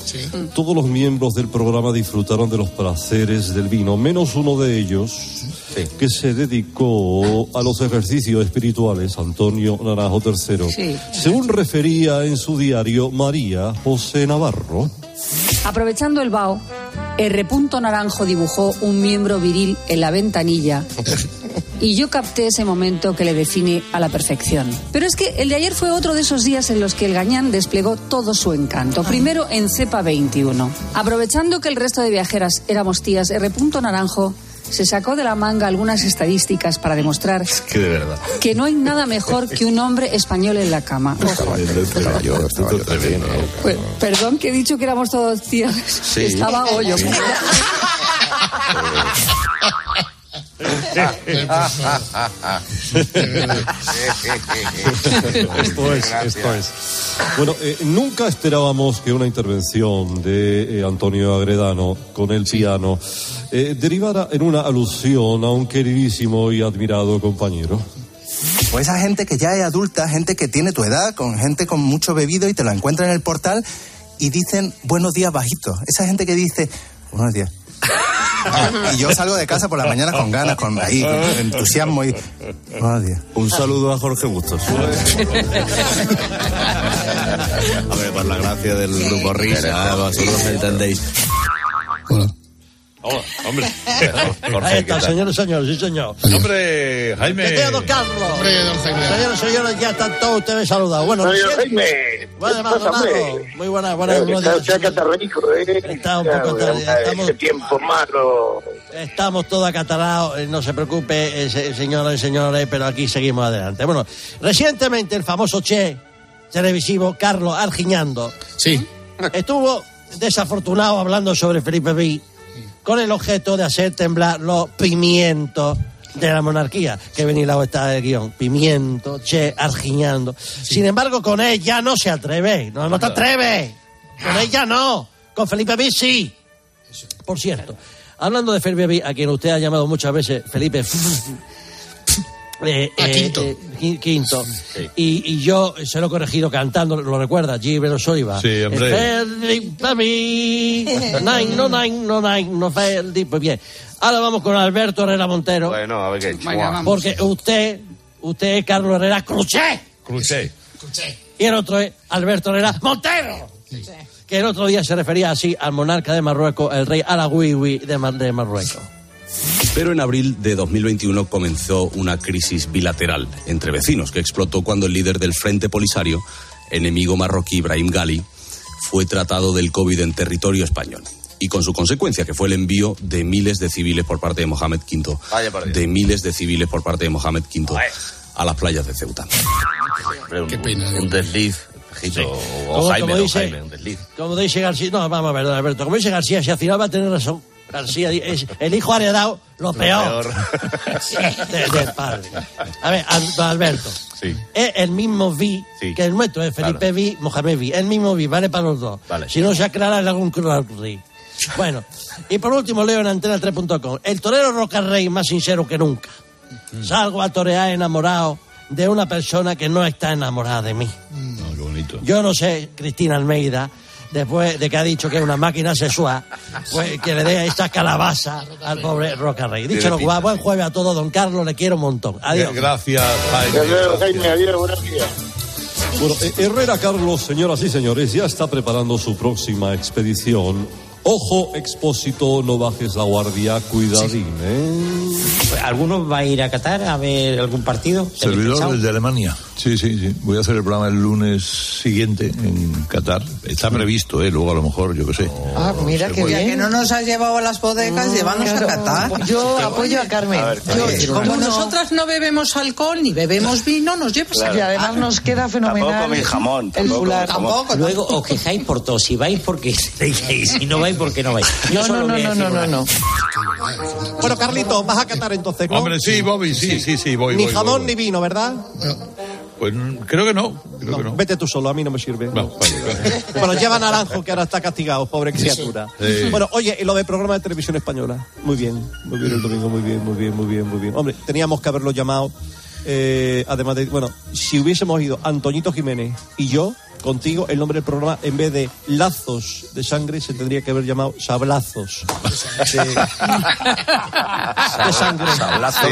todos los miembros del programa disfrutaron de los placeres del vino, menos uno de ellos que se dedicó a los ejercicios espirituales, Antonio Naranjo III. Sí. Según refería en su diario María José Navarro. Aprovechando el vaho, R. Naranjo dibujó un miembro viril en la ventanilla [laughs] y yo capté ese momento que le define a la perfección. Pero es que el de ayer fue otro de esos días en los que el gañán desplegó todo su encanto. Primero en cepa 21. Aprovechando que el resto de viajeras éramos tías, R. Naranjo se sacó de la manga algunas estadísticas para demostrar Que de verdad. que no hay nada mejor que un hombre español en la cama. Ojo. Pues, perdón que he dicho que éramos todos tías. Sí. Estaba hoyo. [laughs] [laughs] Esto es, esto es. Bueno, eh, nunca esperábamos que una intervención de eh, Antonio Agredano con el piano eh, derivara en una alusión a un queridísimo y admirado compañero. Pues esa gente que ya es adulta, gente que tiene tu edad, con gente con mucho bebido y te la encuentran en el portal y dicen buenos días bajito. Esa gente que dice buenos días. Y yo salgo de casa por la mañana con ganas, con ahí, con entusiasmo y. Un saludo a Jorge Bustos. [laughs] A ver, por la gracia del grupo Risa, vosotros entendéis. Hola, hombre. [laughs] Ahí está, señores, señores, sí, señor. Hombre, Jaime. Querido don Carlos. Hombre, don Jaime. Señores, señores, ya están todos ustedes saludados. Bueno, Jaime, Buenas, ¿qué pasa? Muy buenas, buenas. Eh, buenos está días. usted catarrico, ¿eh? Está un poco Claro, estamos- Ese tiempo malo. Estamos todos acatarados, eh, no se preocupe, eh, se- señoras y señores, pero aquí seguimos adelante. Bueno, recientemente el famoso Che televisivo Carlos Argiñando sí. estuvo desafortunado hablando sobre Felipe V con el objeto de hacer temblar los pimientos de la monarquía, que venilado está el guion, pimiento, Che Argiñando. Sin embargo, con él ya no se atreve, no, no te atreve, con él ya no, con Felipe V sí. Por cierto, hablando de Felipe V, a quien usted ha llamado muchas veces Felipe [laughs] eh, Ah, eh, quinto. eh, qui- quinto. Y, y yo se lo he corregido cantando, lo recuerda, Gilberto Soiva. Sí, hombre. Felipe V, nine, no nine, no nine, no Felipe. Pues bien, ahora vamos con Alberto Herrera Montero. Bueno, a ver qué Venga, vamos. Porque usted, usted es Carlos Herrera Cruché. Crucé. Y el otro es Alberto Herrera Montero. Que el otro día se refería así al monarca de Marruecos, el rey Alawiwi de, Mar- de Marruecos. Pero en abril de 2021 comenzó una crisis bilateral entre vecinos que explotó cuando el líder del Frente Polisario, enemigo marroquí Ibrahim Gali, fue tratado del COVID en territorio español. Y con su consecuencia, que fue el envío de miles de civiles por parte de Mohamed V, de miles de civiles por parte de Mohamed V a las playas de Ceuta. Qué pena. Un desliz, Pejito, Como- o Jaime, como dice- Jaime, un desliz. Como dice García, no, vamos a ver, Alberto, como dice García, si al final va a tener razón. García es el hijo heredado lo peor, [laughs] de- del padre. A ver, Alberto, Sí. es el mismo Vi Sí. que el nuestro, es Felipe Vi, Mohamed Vi, el mismo Vi, vale para los dos. Vale. Si no se aclara, hago un cruz. Bueno, y por último leo en antena3.com. El torero Rocarrey más sincero que nunca. Salgo a torear enamorado de una persona que no está enamorada de mí. qué bonito. Yo no sé, Cristina Almeida, después de que ha dicho que es una máquina sexual, pues que le dé esta calabaza [laughs] al pobre Rocarrey. Dicho lo cual, buen jueves a todos, don Carlos, le quiero un montón. Adiós. Gracias, Jaime. Adiós, Jaime, adiós, buenos días. Bueno, eh, Herrera Carlos, señoras y señores, ya está preparando su próxima expedición. Ojo, expósito, no bajes la guardia, cuidadín, ¿eh? ¿Alguno va a ir a Qatar a ver algún partido? ¿Tenéis Servidor desde Alemania. Sí, sí, sí. Voy a hacer el programa el lunes siguiente en Qatar. Está previsto, ¿eh? Luego a lo mejor, yo qué sé. Ah, mira qué puede. bien. Que no nos has llevado a las bodegas, llévanos claro. a Qatar. Yo apoyo a Carmen. A ver, Yo- como no. nosotras no bebemos alcohol ni bebemos vino, nos llevas Y a además nos queda fenomenal. el fular. Tampoco, Luego os quejáis por todo. Si vais porque y [laughs] si no vais porque no vais. Yo No, solo no, no, voy a no, decir no, no, no. [laughs] Bueno, Carlito, vas a catar entonces, ¿no? Hombre, sí, Bobby, sí, sí, sí, voy, Ni voy, jamón voy, ni vino, ¿verdad? Pues creo que no, creo que no. Vete tú solo, a mí no me sirve. No, vale, vale. [laughs] Bueno, lleva Naranjo, que ahora está castigado, pobre criatura. Sí. Bueno, oye, y lo del programa de televisión española. Muy bien, muy bien el domingo, muy bien, muy bien, muy bien, muy bien. Hombre, teníamos que haberlo llamado, eh, además de, bueno, si hubiésemos ido Antoñito Jiménez y yo, contigo, el nombre del programa, en vez de Lazos de Sangre, se tendría que haber llamado Sablazos. De, de sangre. Sablazos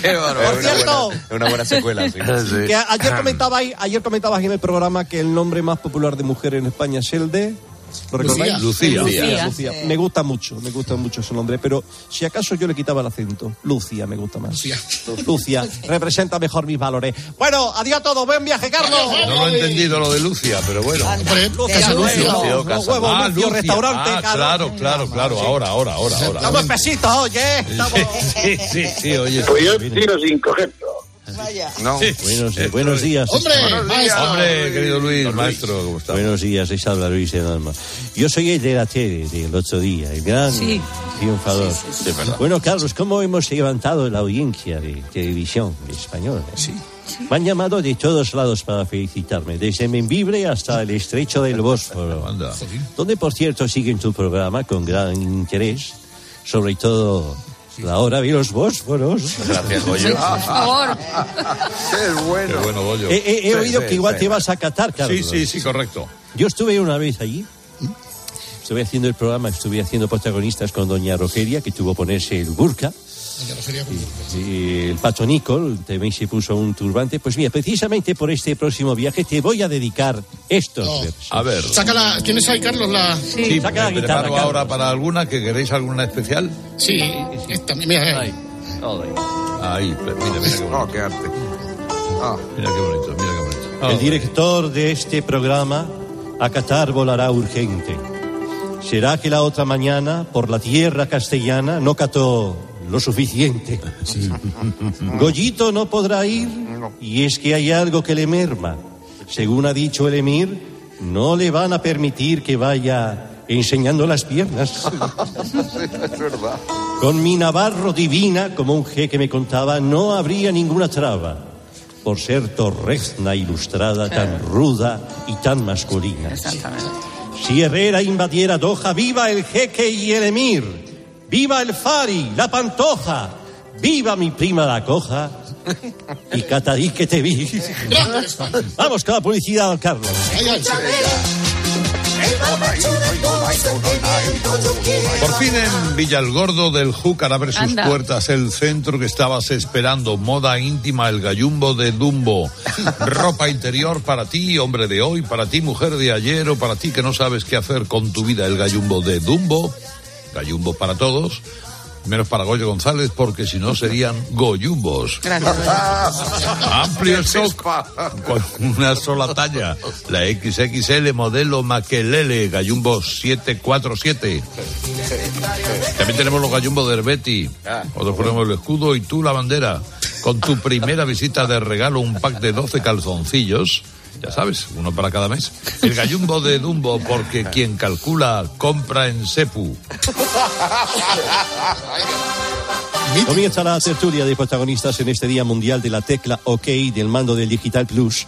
Qué bárbaro. Por cierto, Es una buena secuela, sí. Que a- ayer comentabais, ayer comentabais en el programa que el nombre más popular de mujer en España es el de ¿Lo recordáis? Lucía. Lucía. Lucía. Lucía. Me gusta mucho, me gusta mucho ese nombre, pero si acaso yo le quitaba el acento, Lucia me gusta más. Lucia. representa mejor mis valores. Bueno, adiós a todos, buen viaje, Carlos. No lo he entendido lo de Lucia, pero bueno. Ah, Lucio, restaurante, Ah, claro. claro, claro. Ahora, ahora, ahora, ahora. Estamos espesitos, oye. Estamos... Sí, sí, sí, oye. Pues yo tiro sin cogerlo. No. Buenos, buenos días. Hombre, Buenos maestro. Hombre, querido Luis, maestro, ¿cómo está? Buenos días, les habla Luis de Dalma. Yo soy el de la tele del otro día, el gran Sí. triunfador. Sí, sí, es. Bueno, Carlos, ¿cómo hemos levantado la audiencia de televisión española? Sí. Me han llamado de todos lados para felicitarme, desde Membibre hasta el estrecho del Bósforo. [laughs] Donde, por cierto, siguen tu programa con gran interés, sobre todo la hora de los Bósforos. Gracias, Goyo. Por favor. Qué bueno. Qué bueno, Goyo. He, he- he Sí, oído sí, que igual sí. te vas a Qatar, Carlos. Sí, sí, sí, correcto. Yo estuve una vez allí. Estuve haciendo el programa, estuve haciendo protagonistas con doña Rogeria, que tuvo que ponerse el burka. Y el pato Nicol también se puso un turbante. Pues mira, precisamente por este próximo viaje te voy a dedicar estos versos. A ver. Saca la, ¿Tienes ahí, Carlos, la...? Sí, Saca la me guitarra, preparo Carlos. ahora para alguna que queréis alguna especial. Sí, esta, mira, Ahí. Ahí, pero mira, mira qué bonito. qué arte. Mira qué bonito, mira qué bonito. El director de este programa a Qatar volará urgente. ¿Será que la otra mañana, por la tierra castellana, no cató lo suficiente? [laughs] Goyito no podrá ir y es que hay algo que le merma. Según ha dicho el emir, no le van a permitir que vaya enseñando las piernas. [laughs] es verdad. Con mi Navarro divina, como un jeque me contaba, no habría ninguna traba por ser torrezna ilustrada, tan ruda y tan masculina. Exactamente. Si Herrera invadiera Doha, viva el jeque y el emir, viva el Fari, la Pantoja, viva mi prima la coja y Catarí que te vi. Vamos con la publicidad, Carlos. Por fin en Villalgordo del Júcar abre sus Anda. puertas el centro que estabas esperando. Moda íntima, el gallumbo de Dumbo. Ropa interior para ti, hombre de hoy, para ti, mujer de ayer o para ti que no sabes qué hacer con tu vida. El gallumbo de Dumbo. Gallumbo para todos. Menos para Goyo González porque si no serían goyumbos. [laughs] Amplio stock con una sola talla. La XXL modelo Maquelele Gallumbo 747. También tenemos los gallumbos de Herbeti. Nosotros ponemos el escudo y tú la bandera. Con tu primera [laughs] visita de regalo, un pack de 12 calzoncillos. Ya sabes, uno para cada mes. El gallumbo de Dumbo, porque quien calcula compra en Sepu. [laughs] Comienza la tertulia de protagonistas en este Día Mundial de la tecla OK del mando del Digital Plus.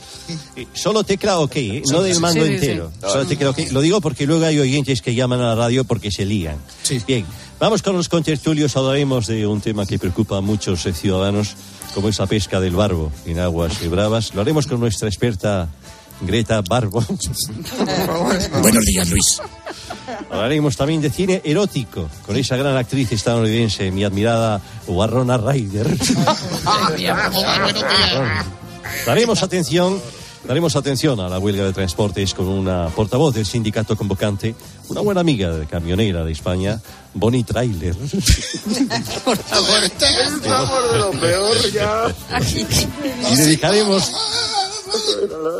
Eh, Solo tecla OK, ¿eh? no del mando Sí, sí, entero. sí. Solo tecla OK. Lo digo porque luego hay oyentes que llaman a la radio porque se lían. Bien, vamos con los contertulios. Hablaremos de un tema que preocupa a muchos ciudadanos, como es la pesca del barbo en aguas eh, bravas. Lo haremos con nuestra experta Greta Barbo. [laughs] Buenos días, Luis. Hablaremos también de cine erótico con esa gran actriz estadounidense, mi admirada Warrona Ryder. Daremos atención, daremos atención a la huelga de transportes con una portavoz del sindicato convocante, una buena amiga de camionera de España, Bonnie Trailer. [laughs] Por favor, Estamos de lo peor ya. Y dedicaremos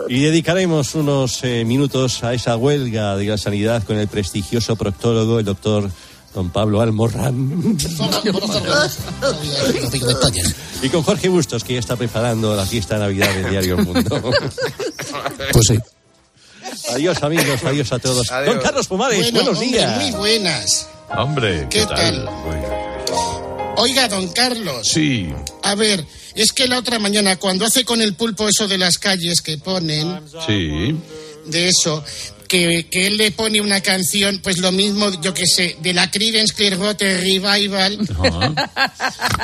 y dedicaremos unos eh, minutos a esa huelga de la sanidad con el prestigioso proctólogo, el doctor don Pablo Almorrán. Y con Jorge Bustos, que ya está preparando la fiesta de Navidad del Diario El [laughs] Mundo. Pues sí. Adiós, amigos, adiós a todos. Adiós. Don Carlos Pomares, Bueno, buenos hombre, días. Muy buenas. Hombre, ¿qué, ¿Qué tal? tal? Oiga, don Carlos. Sí. A ver, es que la otra mañana, cuando hace con el pulpo eso de las calles que ponen, Sí. de eso, que, que él le pone una canción, pues lo mismo, yo que sé, de la Creedence Clearwater Revival,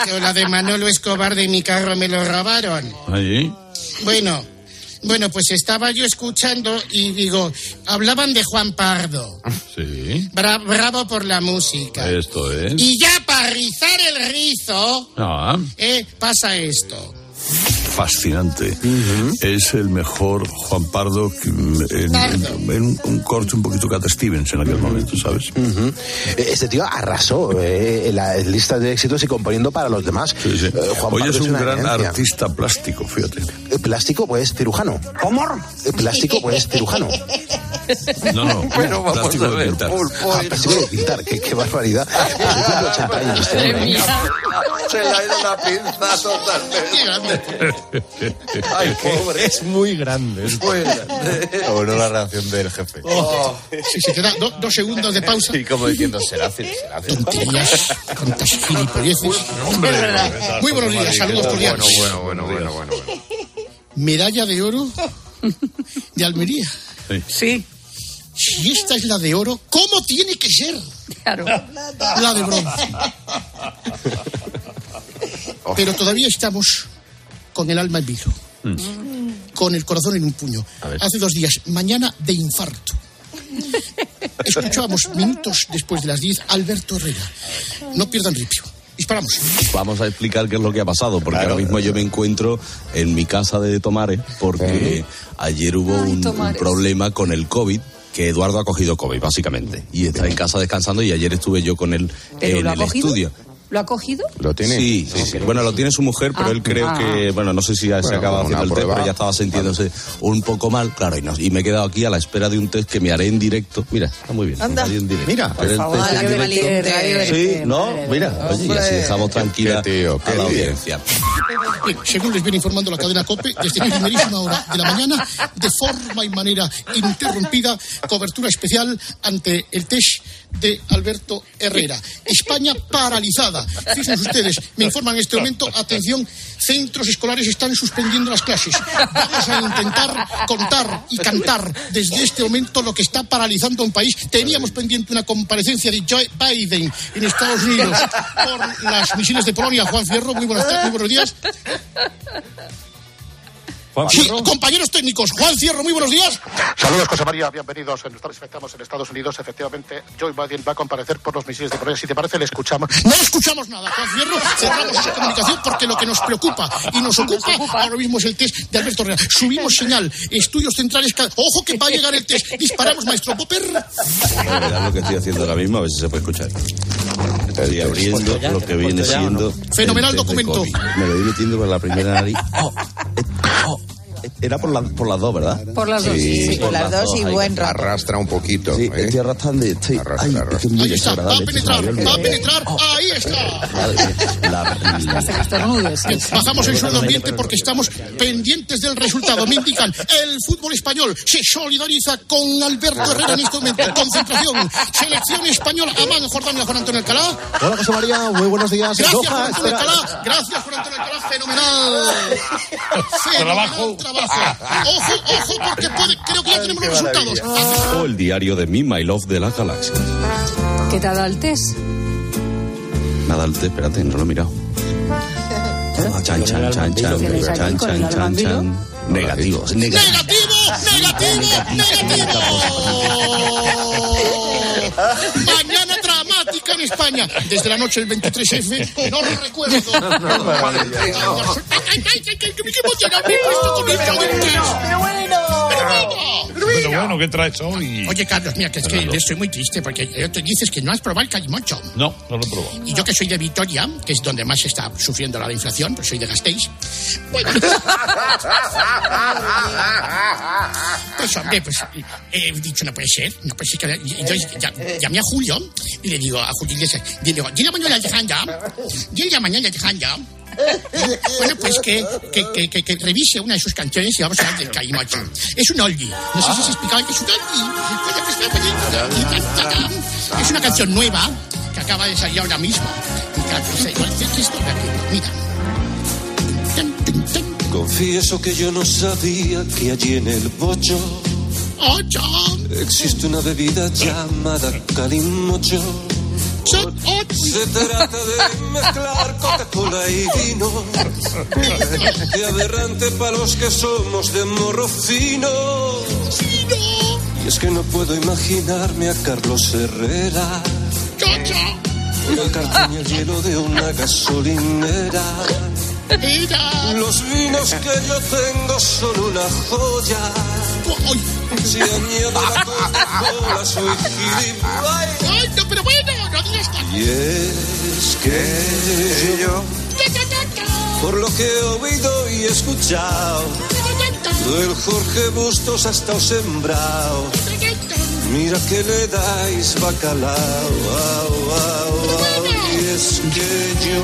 que o la de Manolo Escobar de mi carro me lo robaron. Ahí. Bueno, bueno, pues estaba yo escuchando y digo, hablaban de Juan Pardo. Sí. Bra- bravo por la música. Esto es. Y ya para rizar el rizo, Ah, eh, pasa esto. Fascinante. Es el mejor Juan Pardo en, en- en un, corte un poquito Cat Stevens en aquel momento, ¿sabes? Este tío arrasó eh, en las listas de éxitos y componiendo para los demás. Eh, Juan Hoy Pardo es un gran artista plástico, fíjate. Eh, Plástico, pues cirujano. ¿Cómo? Plástico, pues cirujano. No, no, [laughs] Bueno, vamos plástico a de ver, pintar. Ah, plástico de pintar, qué, qué barbaridad. Pues yo cumplo 80 años este año, ¿eh? Se le ha ido la pinza totalmente. Ay, [laughs] pobre. Es muy grande. Es muy grande. Bueno, la reacción del jefe. Si se te da do- dos segundos de pausa. Y como diciendo, será será. Tonterías, cuantas gilipolleces. Hombre. Muy buenos días, saludos cordiales. Bueno, bueno, bueno, bueno, bueno. Medalla de oro de Almería. Sí. Si esta es la de oro, ¿cómo tiene que ser? Claro. La de bronce. [laughs] Pero todavía estamos con el alma en vilo, con el corazón en un puño. Hace dos días, mañana de infarto. [laughs] Escuchábamos minutos después de las 10 Alberto Herrera. No pierdan ripio. Disparamos. Vamos a explicar qué es lo que ha pasado, porque ahora mismo yo me encuentro en mi casa de Tomares, porque ayer hubo un, problema con el COVID, que Eduardo ha cogido COVID, básicamente, y está en casa descansando, y ayer estuve yo con él ¿Pero en el cogido? estudio. ¿Lo ha cogido? ¿Lo tiene? Sí, sí, sí. Bueno, lo tiene su mujer, pero Ah. él creo Ah. que, bueno, no sé si ya se acaba haciendo el test, pero ya estaba sintiéndose un poco mal, claro, y, no- y me he quedado aquí a la espera de un test que me haré en directo. Mira, está muy bien. Anda. en directo. Mira, por el favor. test en directo. Sí, no, mira, oye, y así dejamos tranquila Qué tío, qué a la audiencia. Según les viene informando la cadena COPE, desde primerísima hora de la mañana, de forma y manera interrumpida, cobertura especial ante el test de Alberto Herrera. España paralizada. [laughs] Fíjense ustedes, me informan en este momento, atención, centros escolares están suspendiendo las clases. Vamos a intentar contar y cantar desde este momento lo que está paralizando un país. Teníamos pendiente una comparecencia de Joe Biden en Estados Unidos por las misiles de Polonia. Juan Fierro, muy buenas muy buenos días. Sí, compañeros técnicos, Juan Fierro, muy buenos días. Saludos, José María, bienvenidos. Estamos en Estados Unidos. Efectivamente, Joe Biden va a comparecer por los misiles de Corea. Si te parece, le escuchamos. No escuchamos nada, Juan Fierro. Cerramos esa comunicación porque lo que nos preocupa y nos ocupa ahora mismo es el test de Alberto Herrera. Subimos señal, estudios centrales. Ojo que va a llegar el test. Disparamos, maestro Popper. Mirad lo que estoy haciendo ahora mismo, a ver si se puede escuchar. Estoy abriendo lo que viene siendo. Fenomenal documento. Me lo voy metiendo por la primera nariz. Era por, la- por las dos, ¿verdad? Por las dos, sí, por las dos y buen rato. Arrastra un poquito. Sí, ¿eh? estoy arrastrando y estoy. Ay, es que es muy Ahí está, va a penetrar, va a penetrar, ahí está. La- Hasta que estornudes. Bajamos el sueldo ambiente porque estamos pendientes del resultado. Me indican, el fútbol español se solidariza con Alberto Herrera en este momento. Concentración. Selección española. Amán Jordania, Juan Antonio Alcalá. Hola, José María, muy buenos días. Gracias, Juan Antonio. Alcalá. Gracias, Juan Antonio Alcalá. Fenomenal. Fenomenal Ojo, ojo, porque puede, creo que ya tenemos los resultados. O el diario de Me, My Love de la Galaxia. ¿Qué te ha dado el test? Nada, Alte, espérate, no lo he mirado. Chan, chan, chan, chan, ¿Tienes aquí chan, el chan, chan, albandilo? chan. Negativos, negativos. ¡Negativo! ¡Negativo! ¡Negativo! En España. Desde la noche del 23F, no lo recuerdo. ¡Pero bueno! ¡Pero bueno! Pero bueno, ¿qué traes hoy? Oye, Carlos, mira, que es que estoy muy triste porque te dices que no has probado el calimocho. No, no lo he probado. Y yo que soy de Vitoria, que es donde más se está sufriendo la inflación, pues soy de Gasteiz. Bueno, pues hombre, pues he dicho, no puede ser, no puede ser que... Entonces llamé a Julio y le digo a Julio Iglesias, y le digo, mañana al ya, dile mañana al ya. Bueno, pues que, que, que, revise una de sus canciones y vamos a hablar del Calimocho. Es un oldie. No sé si se explicaba que es un oldie. Pues, Es una canción nueva que acaba de salir ahora mismo. Pues. Mira. Confieso que yo no sabía que allí en el bocho ¡Ocho! existe una bebida llamada calimocho. Se trata de mezclar Coca-Cola y vino. Qué aberrante para los que somos de morro fino. Y es que no puedo imaginarme a Carlos Herrera. Y el hielo de una gasolinera. Los vinos que yo tengo son una joya. Si añado la Coca-Cola soy gilipollas. ¡Ay, no, pero bueno! ¡No digas que... Y es que yo, por lo que he oído y escuchado, del Jorge Bustos ha estado sembrado. Mira que le dais bacalao, au, au, au. y es que yo,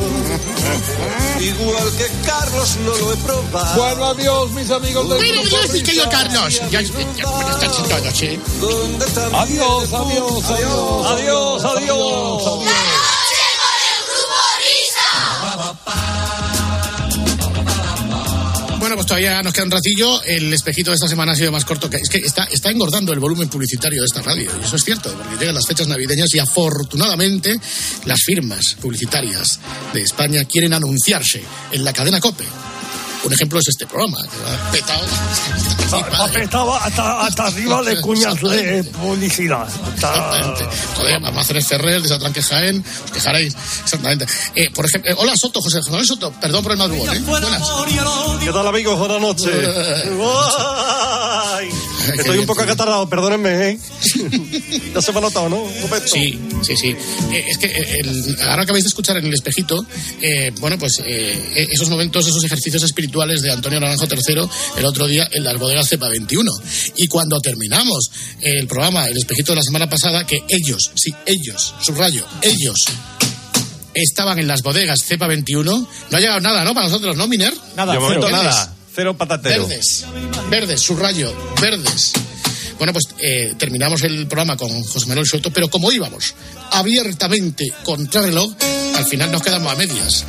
igual que Carlos, no lo he probado. Bueno, adiós, mis amigos del Bueno, adiós, mi querido. Carlos. Ya, ya, buenas tardes a todos, ¿eh? Adiós, adiós, adiós. Adiós, adiós. Bueno, todavía nos queda un ratillo. El espejito de esta semana ha sido más corto. que Es que está, está engordando el volumen publicitario de esta radio. Y eso es cierto, porque llegan las fechas navideñas y afortunadamente las firmas publicitarias de España quieren anunciarse en la cadena COPE. Un ejemplo es este programa, que va petado. Estaba hasta, hasta arriba de cuñas de publicidad. Exactamente. Joder, Almacenes Ferrer, de Satranque Jaén, os quejaréis. Exactamente. Eh, por ejemplo, eh, hola Soto, José José Soto, perdón por el madrugón, ¿eh? Buenas. ¿Qué tal, amigos? Buenas noches. [laughs] [laughs] [laughs] Estoy un poco acatarrado, perdónenme, ¿eh? [laughs] ya se me ha notado, ¿no? Sí, sí, sí. Eh, es que eh, el- ahora acabáis de escuchar en el espejito, eh, bueno, pues eh, esos momentos, esos ejercicios espirituales de Antonio Naranjo III el otro día en las bodegas Cepa 21. Y cuando terminamos el programa, el espejito de la semana pasada, que ellos, sí, ellos, subrayo, ellos estaban en las bodegas Cepa 21, no ha llegado nada, ¿no? Para nosotros, ¿no, Miner? Nada, de momento nada. Cero patatero. Verdes, verdes, subrayo, verdes. Bueno, pues eh, terminamos el programa con José Manuel Soto, pero como íbamos abiertamente contra reloj, al final nos quedamos a medias.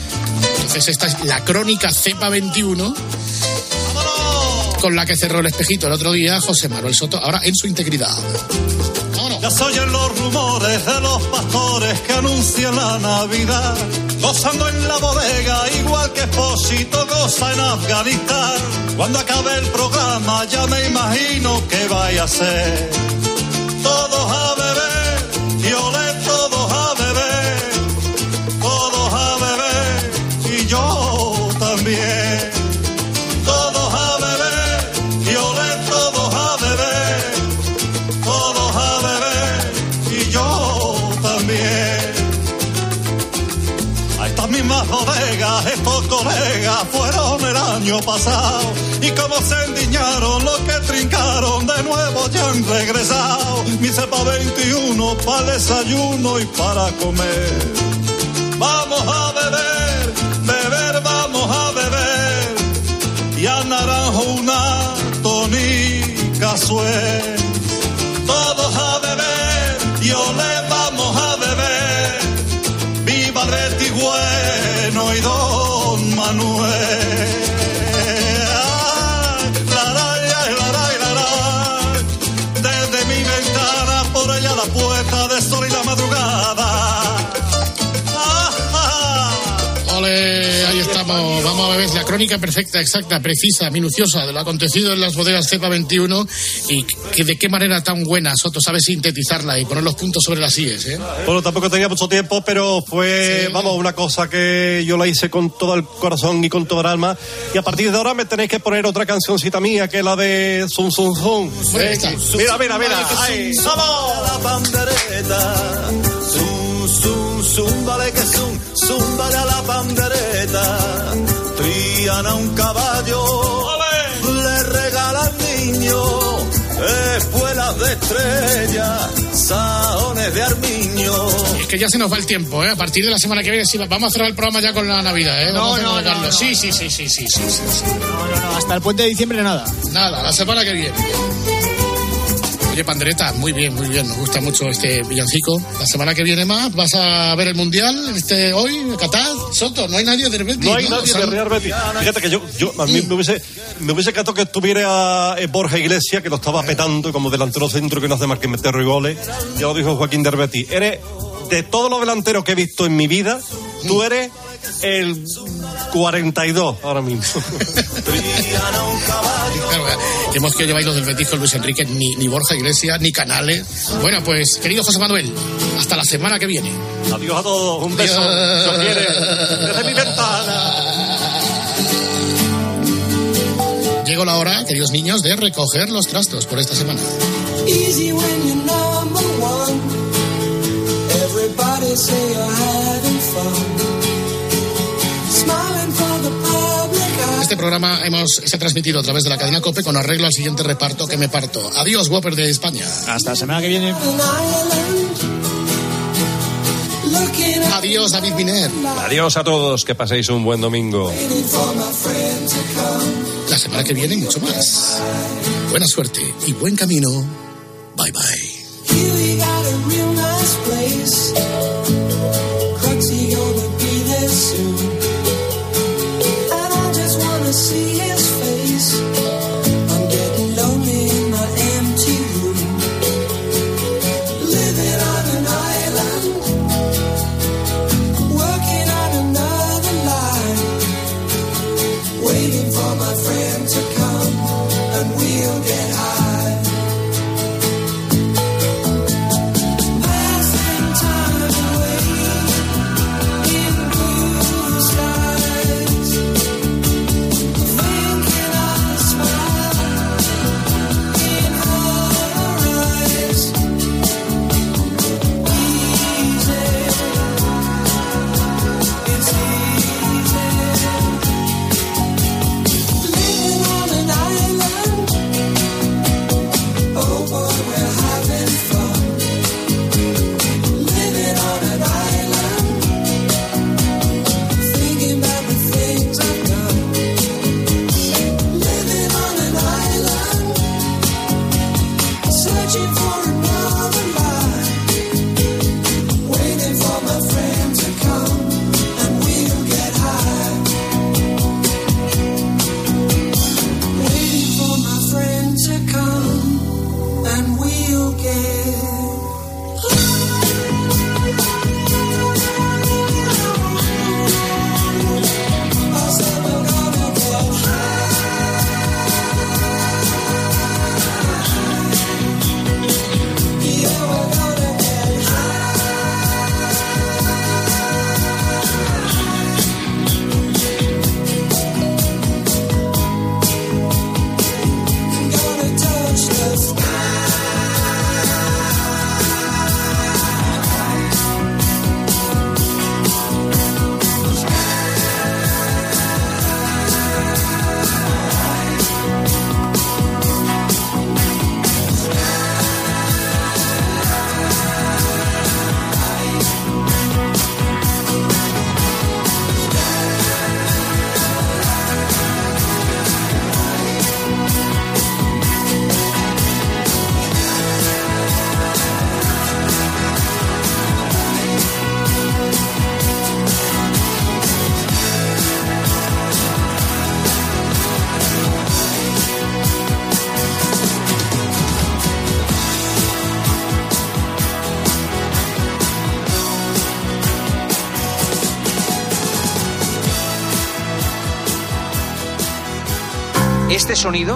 Entonces esta es la crónica Cepa 21 con la que cerró el espejito el otro día José Manuel Soto, ahora en su integridad. Ya se oyen los rumores de los pastores que anuncian la Navidad. Gozando en la bodega, igual que Esposito goza en Afganistán. Cuando acabe el programa, ya me imagino que vaya a ser. Todos a beber, y año pasado. Y como se endiñaron los que trincaron, de nuevo ya han regresado. Mi cepa 21 para desayuno y para comer. Vamos a beber, beber, vamos a beber. Y a naranjo una tonica suel. Estamos. Vamos a ver la crónica perfecta, exacta, precisa, minuciosa de lo acontecido en las bodegas Cepa 21 y que de qué manera tan buena Soto sabe sintetizarla y poner los puntos sobre las IES. ¿eh? Bueno, tampoco tenía mucho tiempo, pero fue, vamos, una cosa que yo la hice con todo el corazón y con toda el alma. Y a partir de ahora me tenéis que poner otra cancioncita mía, que es la de Zum Zum Zum. Está. Mira, mira, mira. ¡Vamos! Zum, zum, zum, vale que zum, zum, vale a la pandereta. Triana un caballo, le regala al niño espuelas de estrella, saones de armiño. Es que ya se nos va el tiempo, ¿eh? A partir de la semana que viene sí, vamos a cerrar el programa ya con la Navidad, ¿eh? Vamos No, a no, no. Sí, sí, sí, sí, sí, sí, sí, sí. No, no, no, hasta el puente de diciembre nada. Nada, la semana que viene. Oye, Pandereta, muy bien, muy bien. Nos gusta mucho este villancico. La semana que viene más, ¿vas a ver el Mundial este hoy, Qatar? Soto, no hay nadie de Betis. No hay nadie O sea, Real Betis. Fíjate que yo, yo a mí me hubiese, me hubiese encantado que estuviera eh, Borja Iglesias, que lo estaba petando como delantero centro que no hace más que meter goles. Ya lo dijo Joaquín Derbeti. Eres, de todos los delanteros que he visto en mi vida, tú eres el 42 ahora mismo. [laughs] Hemos que lleváis los del Betis con Luis Enrique, ni, ni Borja Iglesias, ni Canales. Bueno, pues, querido José Manuel, hasta la semana que viene. Adiós a todos, un beso. Adiós. Si os quiere. Desde mi ventana. Llegó la hora, queridos niños, de recoger los trastos por esta semana. Easy when you're number one. Programa hemos, se ha transmitido a través de la cadena COPE con arreglo al siguiente reparto que me parto. Adiós, Whopper de España. Hasta la semana que viene. Adiós, David Miner. Adiós a todos, que paséis un buen domingo. La semana que viene mucho más. Buena suerte y buen camino.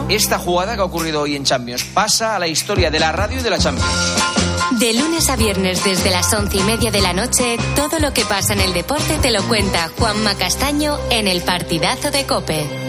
Esta jugada que ha ocurrido hoy en Champions, pasa a la historia de la radio y de la Champions. De lunes a viernes desde las once y media de la noche, todo lo que pasa en el deporte te lo cuenta Juanma Castaño en el partidazo de Cope.